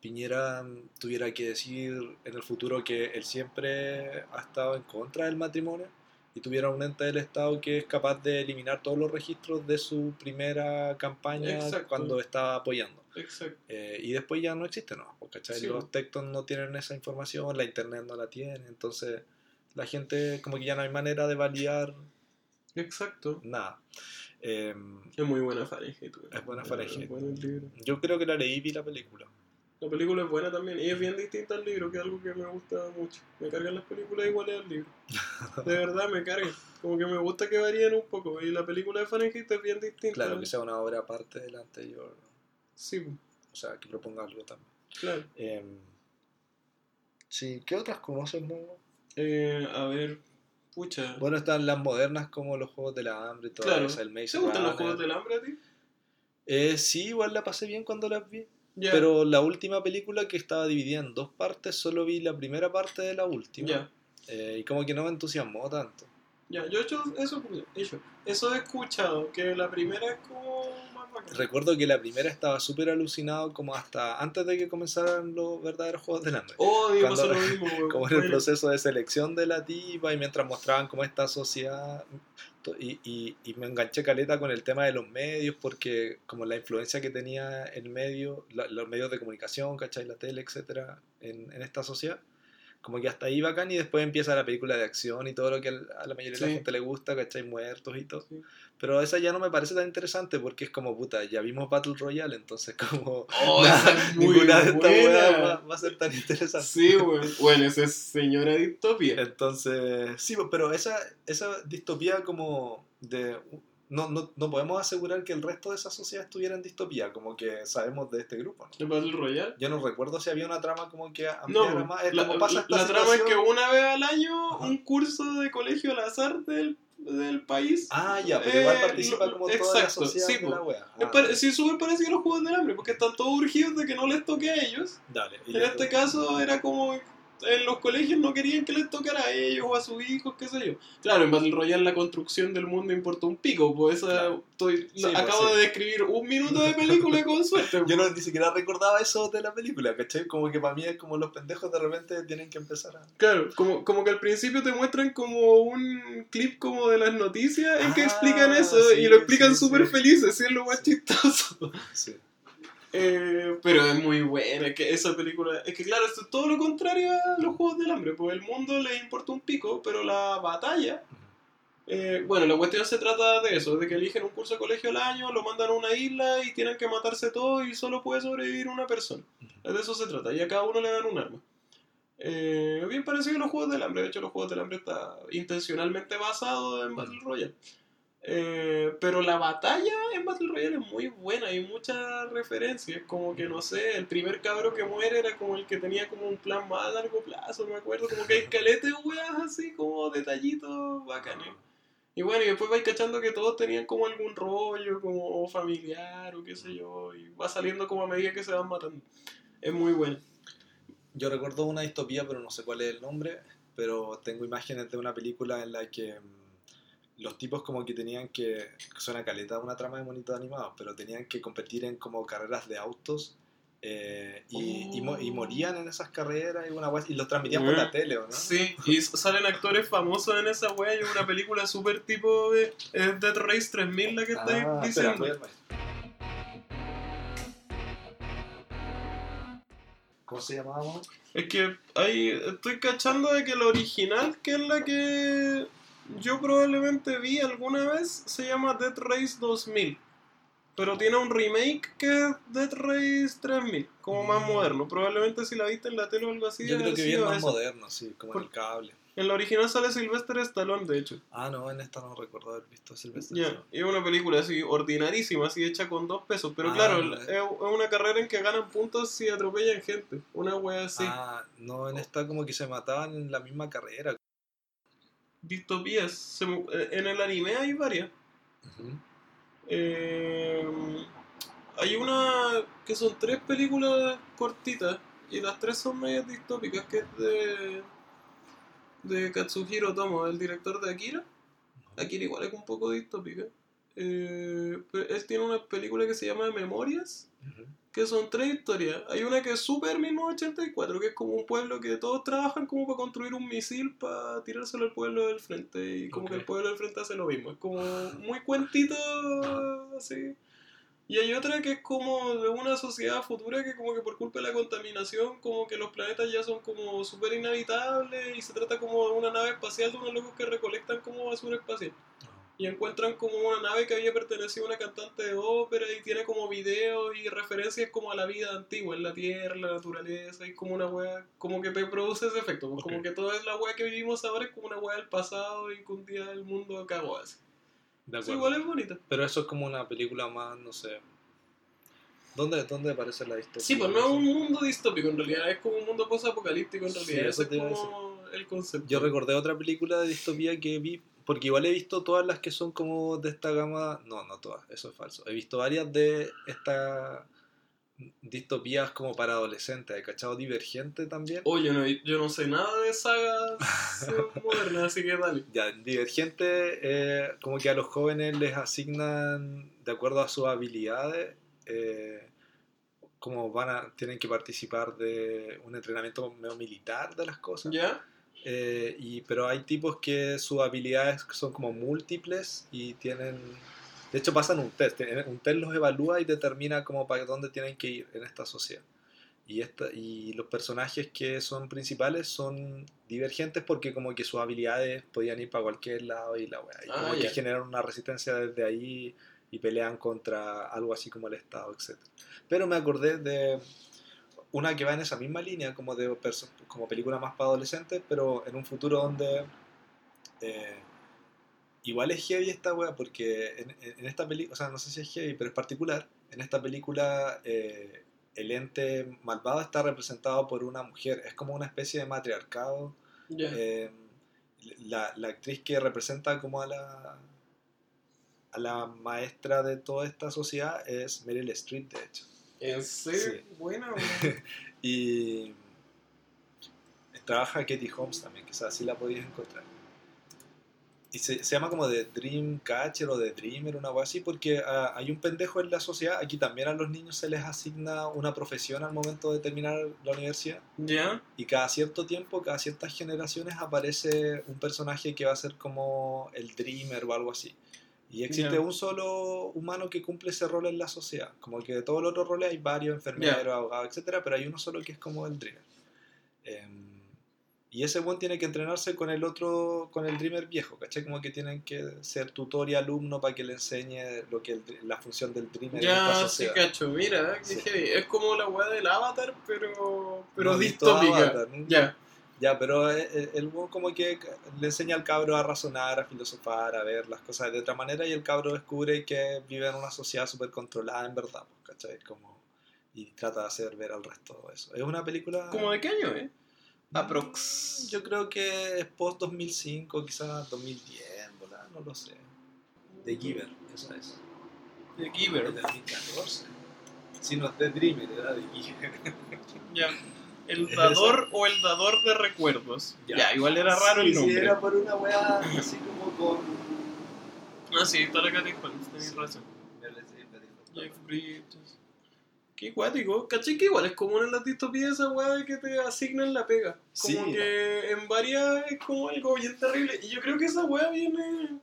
Piñera mm, tuviera que decir en el futuro que él siempre ha estado en contra del matrimonio y tuviera un ente del Estado que es capaz de eliminar todos los registros de su primera campaña Exacto. cuando estaba apoyando. Exacto. Eh, y después ya no existe, ¿no? ¿cachai? Sí, los textos no tienen esa información, la internet no la tiene, entonces la gente como que ya no hay manera de validar Exacto. nada. Eh, Es muy buena Fahrenheit. Es buena Fahrenheit. Es bueno el libro. yo creo que la leí y vi la película. La película es buena también y es bien distinta al libro, que es algo que me gusta mucho. Me cargan las películas iguales al libro. De verdad me cargan. Como que me gusta que varíen un poco. Y la película de Fahrenheit es bien distinta. Claro, que sea una obra aparte de la anterior, Sí, o sea, que proponga algo también. claro. Eh, sí, ¿qué otras conoces, no? Eh, a ver, pucha. Bueno, están las modernas como los Juegos de la Hambre y todo Claro. eso, el Maze ¿Te gustan los juegos del hambre a ti? Eh, sí, igual la pasé bien cuando las vi. Pero la última película que estaba dividida en dos partes, solo vi la primera parte de la última. Eh, y como que no me entusiasmó tanto. Ya, yo he hecho eso, he hecho. Eso he escuchado, que la primera es como más bacana. Recuerdo que la primera estaba súper alucinado como hasta antes de que comenzaran los verdaderos Juegos del Hambre. Oh, digo, Cuando- lo mismo, como en el Bueno, proceso de selección de la tipa y mientras mostraban como esta sociedad y, y- y me enganché caleta con el tema de los medios porque como la influencia que tenía el medio, la- los medios de comunicación, ¿cachai? La tele, etcétera, en, en esta sociedad. Como que hasta ahí bacán y después empieza la película de acción y todo lo que a la mayoría de la gente le gusta, ¿cachai? Muertos y todo. Sí. Pero esa ya no me parece tan interesante porque es como, puta, ya vimos Battle Royale, entonces como Oh, nada, es ninguna de estas weas va, va a ser tan interesante. Sí, weón. Bueno, esa es señora distopia. Entonces, sí, pues, pero esa, esa distopía como de... No, no, no podemos asegurar que el resto de esa sociedad estuviera en distopía, como que sabemos de este grupo, ¿no? ¿El Battle Royale? Yo no recuerdo si había una trama como que No, más. Es la, como pasa esta la trama es que una vez al año Ajá. un curso de colegio al azar del, del país. Ah, ya, pero igual Eh, participa lo- como toda la exacto, sociedad sí, de la wea. Es Ah, pare- sí, súper parecido a los Juegos del Hambre, porque están todos urgidos de que no les toque a ellos. Dale. y En este caso era como en los colegios no querían que les tocara a ellos o a sus hijos, qué sé yo. Claro, en Battle Royale la construcción del mundo importa un pico, pues esa estoy, Sí, acabo pues, sí. de describir un minuto de película con suerte. Yo no, ni siquiera recordaba eso de la película, ¿cachai? Como que para mí es como los pendejos de repente tienen que empezar a... Claro, como, como que al principio te muestran como un clip como de las noticias en que Ah, explican eso sí, y lo explican sí, súper sí. felices, y es lo más chistoso. Sí. Eh, pero es muy buena, es que esa película, es que claro, esto es todo lo contrario a los Juegos del Hambre, pues el mundo les importa un pico, pero la batalla, eh, bueno, la cuestión se trata de eso, de que eligen un curso de colegio al año, lo mandan a una isla y tienen que matarse todos y solo puede sobrevivir una persona. De eso se trata, y a cada uno le dan un arma. Eh, bien parecido a los Juegos del Hambre, de hecho los Juegos del Hambre está intencionalmente basado en Battle Royale. Eh, pero la batalla en Battle Royale es muy buena, hay muchas referencias, como que no sé, el primer cabro que muere era como el que tenía como un plan más a largo plazo, me acuerdo, como que hay weas así, como detallitos bacanes. Y bueno, y después vais cachando que todos tenían como algún rollo, como familiar o qué sé yo, y va saliendo como a medida que se van matando. Es muy bueno. Yo recuerdo una distopía, pero no sé cuál es el nombre, pero tengo imágenes de una película en la que los tipos como que tenían que, suena caleta una trama de monitos animados, pero tenían que competir en como carreras de autos eh, y, y mo- y Oh. morían en esas carreras y, una wea- y los transmitían por la tele, ¿o no? Sí, y salen actores famosos en esa wea, y una película súper tipo de es Dead Race 3000 la que estáis Ah, espera, diciendo. ¿Cómo se llamaba? Es que ahí estoy cachando de que la original, que es la que yo probablemente vi alguna vez, se llama Dead Race 2000. Pero tiene un remake que es Dead Race 3000, como más Mm. moderno. Probablemente si la viste en la tele o algo así. Yo creo que bien más moderno, sí, como en el cable. En la original sale Sylvester Stallone, de hecho. Ah, no, en esta no recuerdo haber visto Sylvester Ya, Stallone. y es una película así ordinarísima, así hecha con dos pesos. Pero Ah, claro, no, es, eh. es una carrera en que ganan puntos si atropellan gente. Una wea así. Ah, no, en esta como que se mataban en la misma carrera. Distopías. Se eh, en el anime hay varias. Eh, hay una que son tres películas cortitas y las tres son medias distópicas, que es de, de Katsuhiro Tomo, el director de Akira. Akira igual es un poco distópica. Eh, él tiene una película que se llama Memorias, Ujú. Que son tres historias. Hay una que es Super 1984, que es como un pueblo que todos trabajan como para construir un misil para tirárselo al pueblo del frente. Y como que el pueblo del frente hace lo mismo. Es como muy cuentito así. Y hay otra que es como de una sociedad futura que como que por culpa de la contaminación como que los planetas ya son como súper inhabitables y se trata como de una nave espacial de unos locos que recolectan como basura espacial y encuentran como una nave que había pertenecido a una cantante de ópera y tiene como videos y referencias como a la vida antigua, en la tierra, la naturaleza, y como una wea, como que te produce ese efecto, pues Ok. como que toda es la wea que vivimos ahora es como una wea del pasado y que un día el mundo cagó así. De Sí, igual es bonita. Pero eso es como una película más, no sé. ¿Dónde, dónde aparece la distopía? Sí, pues no es un mundo distópico en realidad, es como un mundo post-apocalíptico en Sí, realidad, eso ese te es como el concepto. Yo recordé otra película de distopía que vi, porque igual he visto todas las que son como de esta gama. No, no todas, eso es falso. He visto varias de estas distopías como para adolescentes. ¿He cachado Divergente también? Oye, no, yo no sé nada de sagas modernas, así que dale. Ya, en Divergente, eh, como que a los jóvenes les asignan, de acuerdo a sus habilidades, eh, como van a, tienen que participar de un entrenamiento medio militar de las cosas. ¿Ya? Eh, y, pero hay tipos que sus habilidades son como múltiples y tienen... De hecho pasan un test. Un test los evalúa y determina como para dónde tienen que ir en esta sociedad. Y, esta, y los personajes que son principales son divergentes porque como que sus habilidades podían ir para cualquier lado y la weá. Y Ah, como que ya. generan una resistencia desde ahí y pelean contra algo así como el Estado, etc. Pero me acordé de una que va en esa misma línea como de como película más para adolescentes, pero en un futuro donde eh, igual es heavy esta wea porque en, en- esta película, o sea, no sé si es heavy, pero es particular. En esta película eh, el ente malvado está representado por una mujer, es como una especie de matriarcado. Eh, la, la actriz que representa como a la a la maestra de toda esta sociedad es Meryl Streep, de hecho. ¿En serio? sí. Buena. Y trabaja Katie Holmes también, quizás así la podías encontrar. Y se, se llama como de Dreamcatcher o de Dreamer, una cosa así, porque ah, hay un pendejo en la sociedad. Aquí también a los niños se les asigna una profesión al momento de terminar la universidad. ¿Ya? Y cada cierto tiempo, cada ciertas generaciones, aparece un personaje que va a ser como el Dreamer o algo así. Y existe Ya. un solo humano que cumple ese rol en la sociedad. Como que de todos los otros roles hay varios, enfermeros, Ya. abogados, etcétera, pero hay uno solo que es como el Dreamer. Em, y ese buen tiene que entrenarse con el otro, con el Dreamer viejo, ¿cachai? Como que tienen que ser tutor y alumno para que le enseñe lo que el la función del Dreamer Ya, sí, cacho. Mira, Sí. Es como la weá del Avatar, pero, pero No distópica. ¿no? Ya. Pero eh, eh, el weón como que le enseña al cabro a razonar, a filosofar, a ver las cosas de otra manera y el cabro descubre que vive en una sociedad súper controlada en verdad, pues, ¿cachai? Como, y trata de hacer ver al resto eso. Es una película... ¿Como de qué año, eh? Aprox. Yo creo que es post 2005, quizás 2010, ¿verdad? no lo sé. The Giver, esa es. De Es Giver. del 2014. Si no es The Dreamer, era The Giver. Ya. El ¿Es dador o el dador de recuerdos. Ya, Ya. igual era raro Sí, el sí, nombre. era por una weá así como con... Ah, sí, está la Katy Holmes, tenés Sí. razón. Qué cuático. ¿Cachai que igual es común en las distopías esa weá de que te asignan la pega? Como Sí. que en varias es como algo bien terrible. Y yo creo que esa weá viene.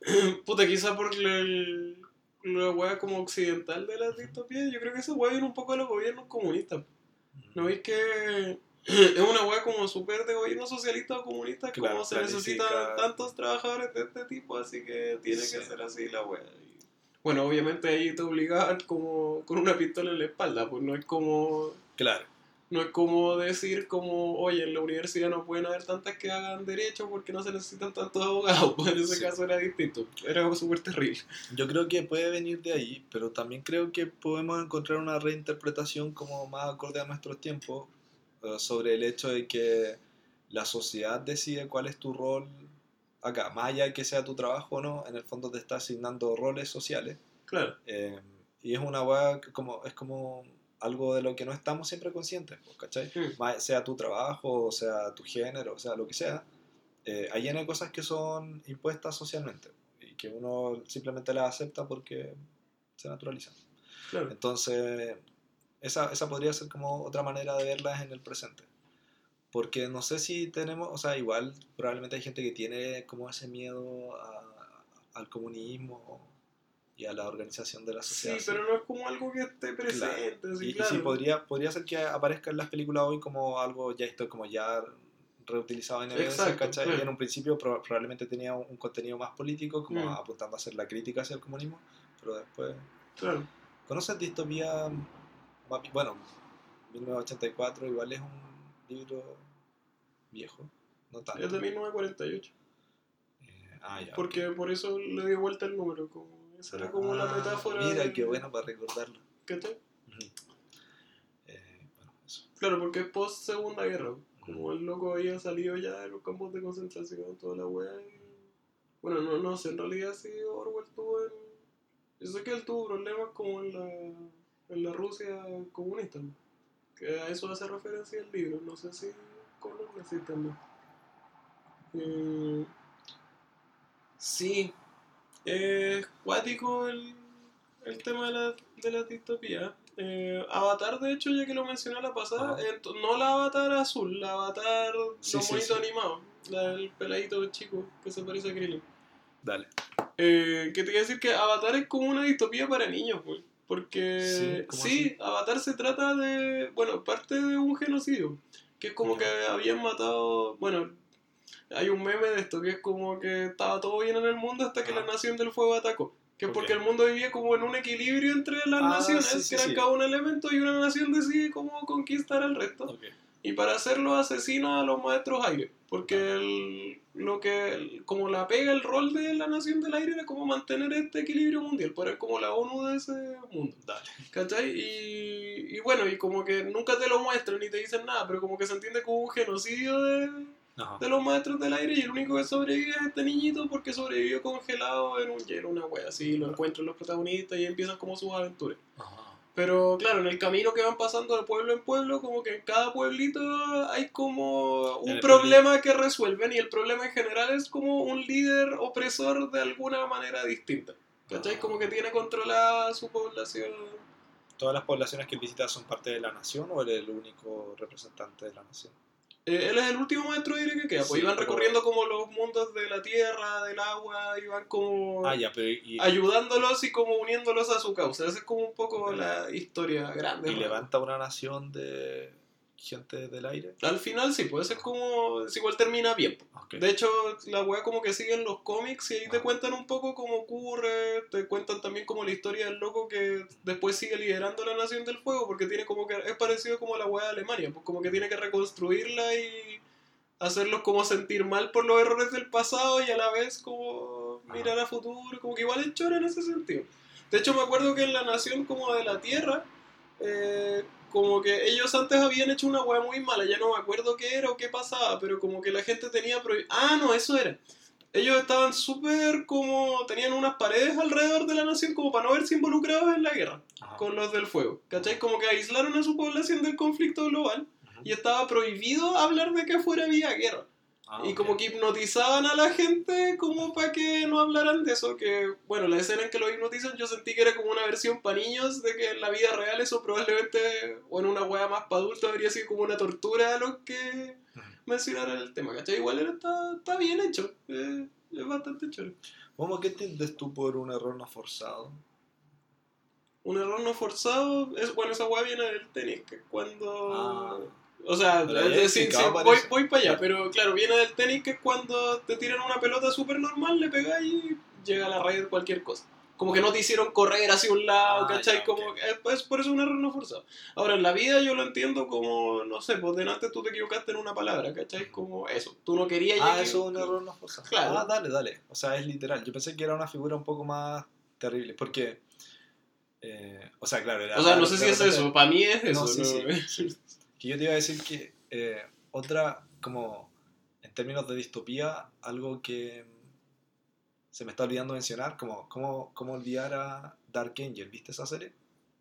Puta, quizá por el- la weá como occidental de las distopías. Yo creo que esa weá viene un poco de los gobiernos comunistas. ¿No veis que es una weá como súper de gobierno socialista o comunista? Claro, como se necesitan tantos trabajadores de este tipo, así que tiene Sí. que ser así la weá. Bueno, obviamente ahí te obligaban como con una pistola en la espalda, pues no es como Claro. No es como decir como, oye, en la universidad no pueden haber tantas que hagan derecho porque no se necesitan tantos abogados, pues en ese Sí. caso era distinto, era súper terrible. Yo creo que puede venir de ahí, pero también creo que podemos encontrar una reinterpretación como más acorde a nuestros tiempos eh, sobre el hecho de que la sociedad decide cuál es tu rol acá, más allá de que sea tu trabajo o no, en el fondo te está asignando roles sociales. Claro. eh, y es una weá que como, es como algo de lo que no estamos siempre conscientes, pues, ¿cachai? Mm. Sea tu trabajo, sea tu género, sea lo que sea, eh, hay N cosas que son impuestas socialmente y que uno simplemente las acepta porque se naturalizan. Claro. Entonces, esa, esa podría ser como otra manera de verlas en el presente. Porque no sé si tenemos, o sea, igual probablemente hay gente que tiene como ese miedo a- al comunismo y a la organización de la Sí, sociedad. pero no es como algo que esté presente. Claro. así, Y, y claro. sí, podría, podría ser que aparezca en las películas hoy como algo ya esto como ya reutilizado en Exacto, ¿cachai? claro. Y en un principio pro- probablemente tenía un, un contenido más político, como Mm. apuntando a hacer la crítica hacia el comunismo, pero después... Claro. ¿Conoces Distopía? Bueno, 1984 igual es un libro viejo, no tanto. Es de 1948. Eh, ah, ya. Porque por eso le di vuelta el número. Como, esa era como Ah, metáfora. Mira, de- qué bueno para recordarlo. ¿Cachai? Ujú. Eh, bueno, eso. Claro, porque es post Segunda Guerra. Como el loco había salido ya de los campos de concentración, toda la weá. y- Bueno, no, no sé, en realidad sí Orwell tuvo en. Yo sé que él tuvo problemas como en la, en la Rusia comunista. ¿no? Que a eso hace referencia el libro. No sé si con lo sí también. Eh, sí, es cuático el, el tema de la, de la distopía. Eh, Avatar, de hecho, ya que lo mencioné la pasada, ent- no la Avatar azul, la Avatar Sí, los sí, monitos sí. animados, la del peladito chico que se parece a Krillin. Dale. Eh, que te iba a decir que Avatar es como una distopía para niños, güey. Porque Sí, ¿cómo sí, Avatar se trata de, bueno, parte de un genocidio. Que es como que habían matado, bueno, hay un meme de esto que es como que estaba todo bien en el mundo hasta que Ajá. la Nación del Fuego atacó. Que es porque el mundo vivía como en un equilibrio entre las Ah, naciones, sí, sí, que eran sí. cada un elemento y una nación decide cómo conquistar al resto. Ok. Y para hacerlo asesina a los maestros aire. Porque el- lo que, el- como la pega el rol de la nación del aire era como mantener este equilibrio mundial. Pero es como la ONU de ese mundo. Dale. ¿Cachai? Y, y bueno, y como que nunca te lo muestran ni te dicen nada. Pero como que se entiende como un genocidio de, Ajá. de los maestros del aire. Y el único que sobrevive es este niñito porque sobrevivió congelado en un hielo, una wea así. Lo encuentran los protagonistas y empiezan como sus aventuras. Ajá. Pero claro, en el camino que van pasando de pueblo en pueblo, como que en cada pueblito hay como un problema que resuelven y el problema en general es como un líder opresor de alguna manera distinta. ¿Cachai? Ah. Como que tiene controlada su población. ¿Todas las poblaciones que él visita son parte de la nación o él es el único representante de la nación? Eh, él es el último maestro aire que queda, pues Sí, iban pero- recorriendo como los mundos de la tierra, del agua, iban como Ah, ya, pero y, ayudándolos y como uniéndolos a su causa. Esa es como un poco la historia grande. y ¿no? levanta una nación de gente del aire. Al final sí, puede ser como. es igual termina bien. De hecho, la weá como que siguen los cómics y ahí te Ah. cuentan un poco cómo ocurre, te cuentan también como la historia del loco que después sigue liderando la Nación del Fuego, porque tiene como que, es parecido como a la weá de Alemania, pues como que tiene que reconstruirla y hacerlos como sentir mal por los errores del pasado y a la vez como mirar a futuro, como que igual es chora en ese sentido. De hecho, me acuerdo que en la Nación como de la Tierra, eh, como que ellos antes habían hecho una weá muy mala, ya no me acuerdo qué era o qué pasaba, pero como que la gente tenía prohi- Ah, no, eso era. Ellos estaban súper como... tenían unas paredes alrededor de la nación como para no verse involucrados en la guerra Ajá. con los del fuego. ¿Cachai? Como que aislaron a su población del conflicto global y estaba prohibido hablar de que afuera había guerra. Ah, Y como que hipnotizaban a la gente como para que no hablaran de eso, que bueno, la escena en que lo hipnotizan yo sentí que era como una versión para niños de que en la vida real eso probablemente, o en una wea más para adultos, habría sido como una tortura a los que mencionaran el tema, ¿cachai? Igual era, está, está bien hecho, eh, es bastante chulo. ¿Cómo qué entiendes tú por un error no forzado? Un error no forzado, es bueno, esa wea viene del tenis, que es cuando... Ah. O sea, es explicado, sí, voy, voy para allá, pero claro, viene del tenis que es cuando te tiran una pelota súper normal, le pegas y llega a la red cualquier cosa. Como que no te hicieron correr hacia un lado, Ah, ¿cachai? ya, como ok. que es, es por eso un error no forzado. Ahora, en la vida yo lo entiendo como, no sé, pues delante tú te equivocaste en una palabra, ¿cachai? Como eso, tú no querías Ah, eso es un error no forzado. Claro. Ah, dale, dale. O sea, es literal. Yo pensé que era una figura un poco más terrible. Porque. eh, o sea, claro, era. O sea, no sé si es eso, para mí es eso. No, sí, ¿no? Que yo te iba a decir que eh, otra, como en términos de distopía, algo que se me está olvidando mencionar, como, ¿cómo, cómo olvidar a Dark Angel? ¿Viste esa serie?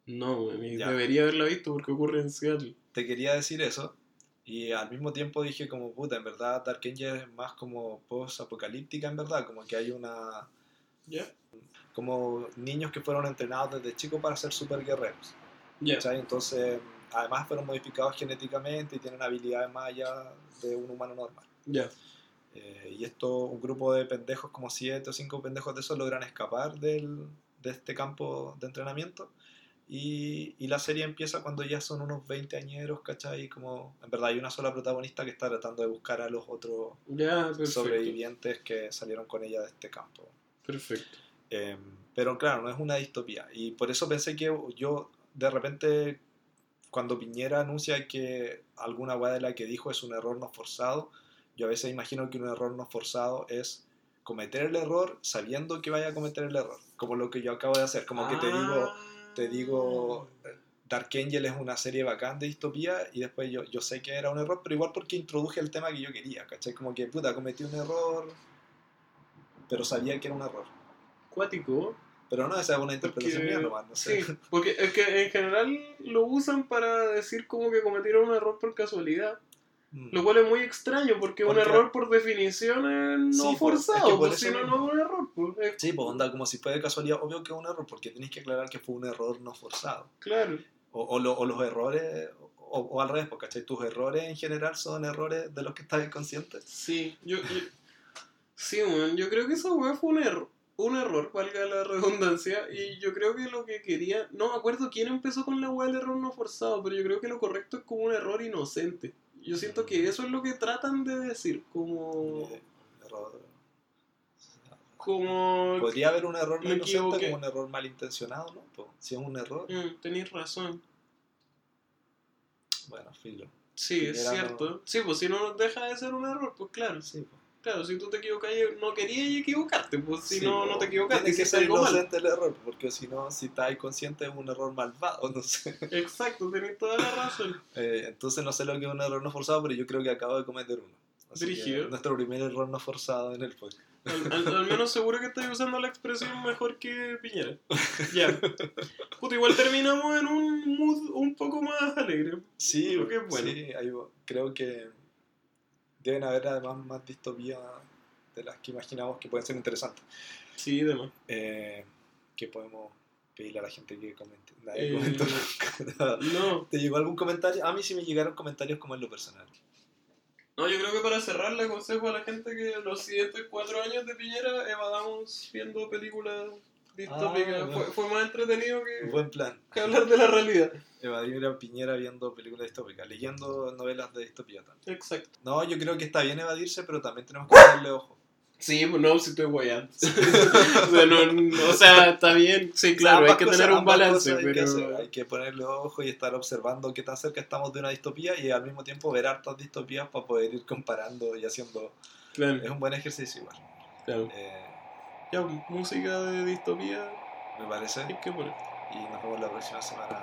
No, Ya. debería haberla visto porque ocurre en Seattle. Te quería decir eso. Y al mismo tiempo dije como, puta, en verdad Dark Angel es más como post-apocalíptica, en verdad. Como que hay una... ¿Ya? Como niños que fueron entrenados desde chicos para ser super guerreros. Ya. ¿cachai? Entonces, además fueron modificados genéticamente y tienen habilidades más allá de un humano normal. Ya. Eh, y esto, un grupo de pendejos, como siete o cinco pendejos de esos, logran escapar del, de este campo de entrenamiento. Y, y la serie empieza cuando ya son unos 20 añeros, ¿cachai? Como, en verdad, hay una sola protagonista que está tratando de buscar a los otros perfecto. sobrevivientes que salieron con ella de este campo. Perfecto. Eh, pero claro, no es una distopía. Y por eso pensé que yo, de repente, cuando Piñera anuncia que alguna weá de la que dijo es un error no forzado, yo a veces imagino que un error no forzado es cometer el error sabiendo que vaya a cometer el error. Como lo que yo acabo de hacer. Como que te digo, te digo, Dark Angel es una serie bacán de distopía y después yo, yo sé que era un error, pero igual porque introduje el tema que yo quería, ¿cachai? Como que, puta, cometí un error, pero sabía que era un error. Cuático. Pero no, esa es una interpretación Porque- mía nomás, no sé. Sí, porque es que en general lo usan para decir como que cometieron un error por casualidad. Mm. Lo cual es muy extraño porque un error por definición es no Sí, pues, es forzado, que por pues, si no, no es un error. Pues, es- Sí, pues onda, como si fue de casualidad, obvio que es un error, porque tenéis que aclarar que fue un error no forzado. Claro. O, o lo- o los errores, o, o al revés, porque tus errores en general son errores de los que estás inconsciente. Sí, yo, yo- sí, weón, yo creo que esa weá fue un error, un error, valga la redundancia, y yo creo que lo que quería, no me acuerdo quién empezó con la weá del error no forzado, pero yo creo que lo correcto es como un error inocente. Yo siento que eso es lo que tratan de decir, como, error- como, Podría haber un error no inocente como un error malintencionado, ¿no? Si es un error, Mm, tenéis razón. bueno, filo. Sí, es cierto. Sí, pues si no deja de ser un error, pues claro. Sí, pues. Claro, si tú te equivocas, no querías equivocarte, pues si Sí, no, no te equivocaste, Tiene que ser algo mal. inocente el error, porque si no, si estás consciente es un error malvado, no sé. Exacto, tenés toda la razón. Eh, entonces no sé lo que es un error no forzado, pero yo creo que acabo de cometer uno. Brígido. nuestro primer error no forzado en el podcast. Al, al- al menos seguro que estoy usando la expresión mejor que Piñera. Ya. Puta, igual terminamos en un mood un poco más alegre. Sí, Creo que es bueno. sí, ahí creo que deben haber además más distopías de las que imaginamos que pueden ser interesantes. Sí, demás. Eh, que podemos pedirle a la gente que comente. Nadie Eh, comentó nunca. No, ¿Te llegó algún comentario? A mí sí me llegaron comentarios como en lo personal. no, yo creo que para cerrar le aconsejo a la gente que los siguientes cuatro años de Piñera evadamos viendo películas distópicas. Ah, fue, fue más entretenido que, Buen plan. que hablar de la realidad. Evadir a Piñera viendo películas distópicas, leyendo novelas de distopía también. Exacto. No, yo creo que está bien evadirse, pero también tenemos que ponerle ojo. Sí, pues no, si estoy guayando. o, sea, no, no, o sea, está bien. Sí, claro, hay que cosas- tener un balance, cosas hay que hacer. pero... Hay que ponerle ojo y estar observando qué tan cerca estamos de una distopía y al mismo tiempo ver hartas distopías para poder ir comparando y haciendo... Claro, Es un buen ejercicio igual. claro. Eh, Ya, música de distopía me parece. hay que poner. Y nos vemos la próxima semana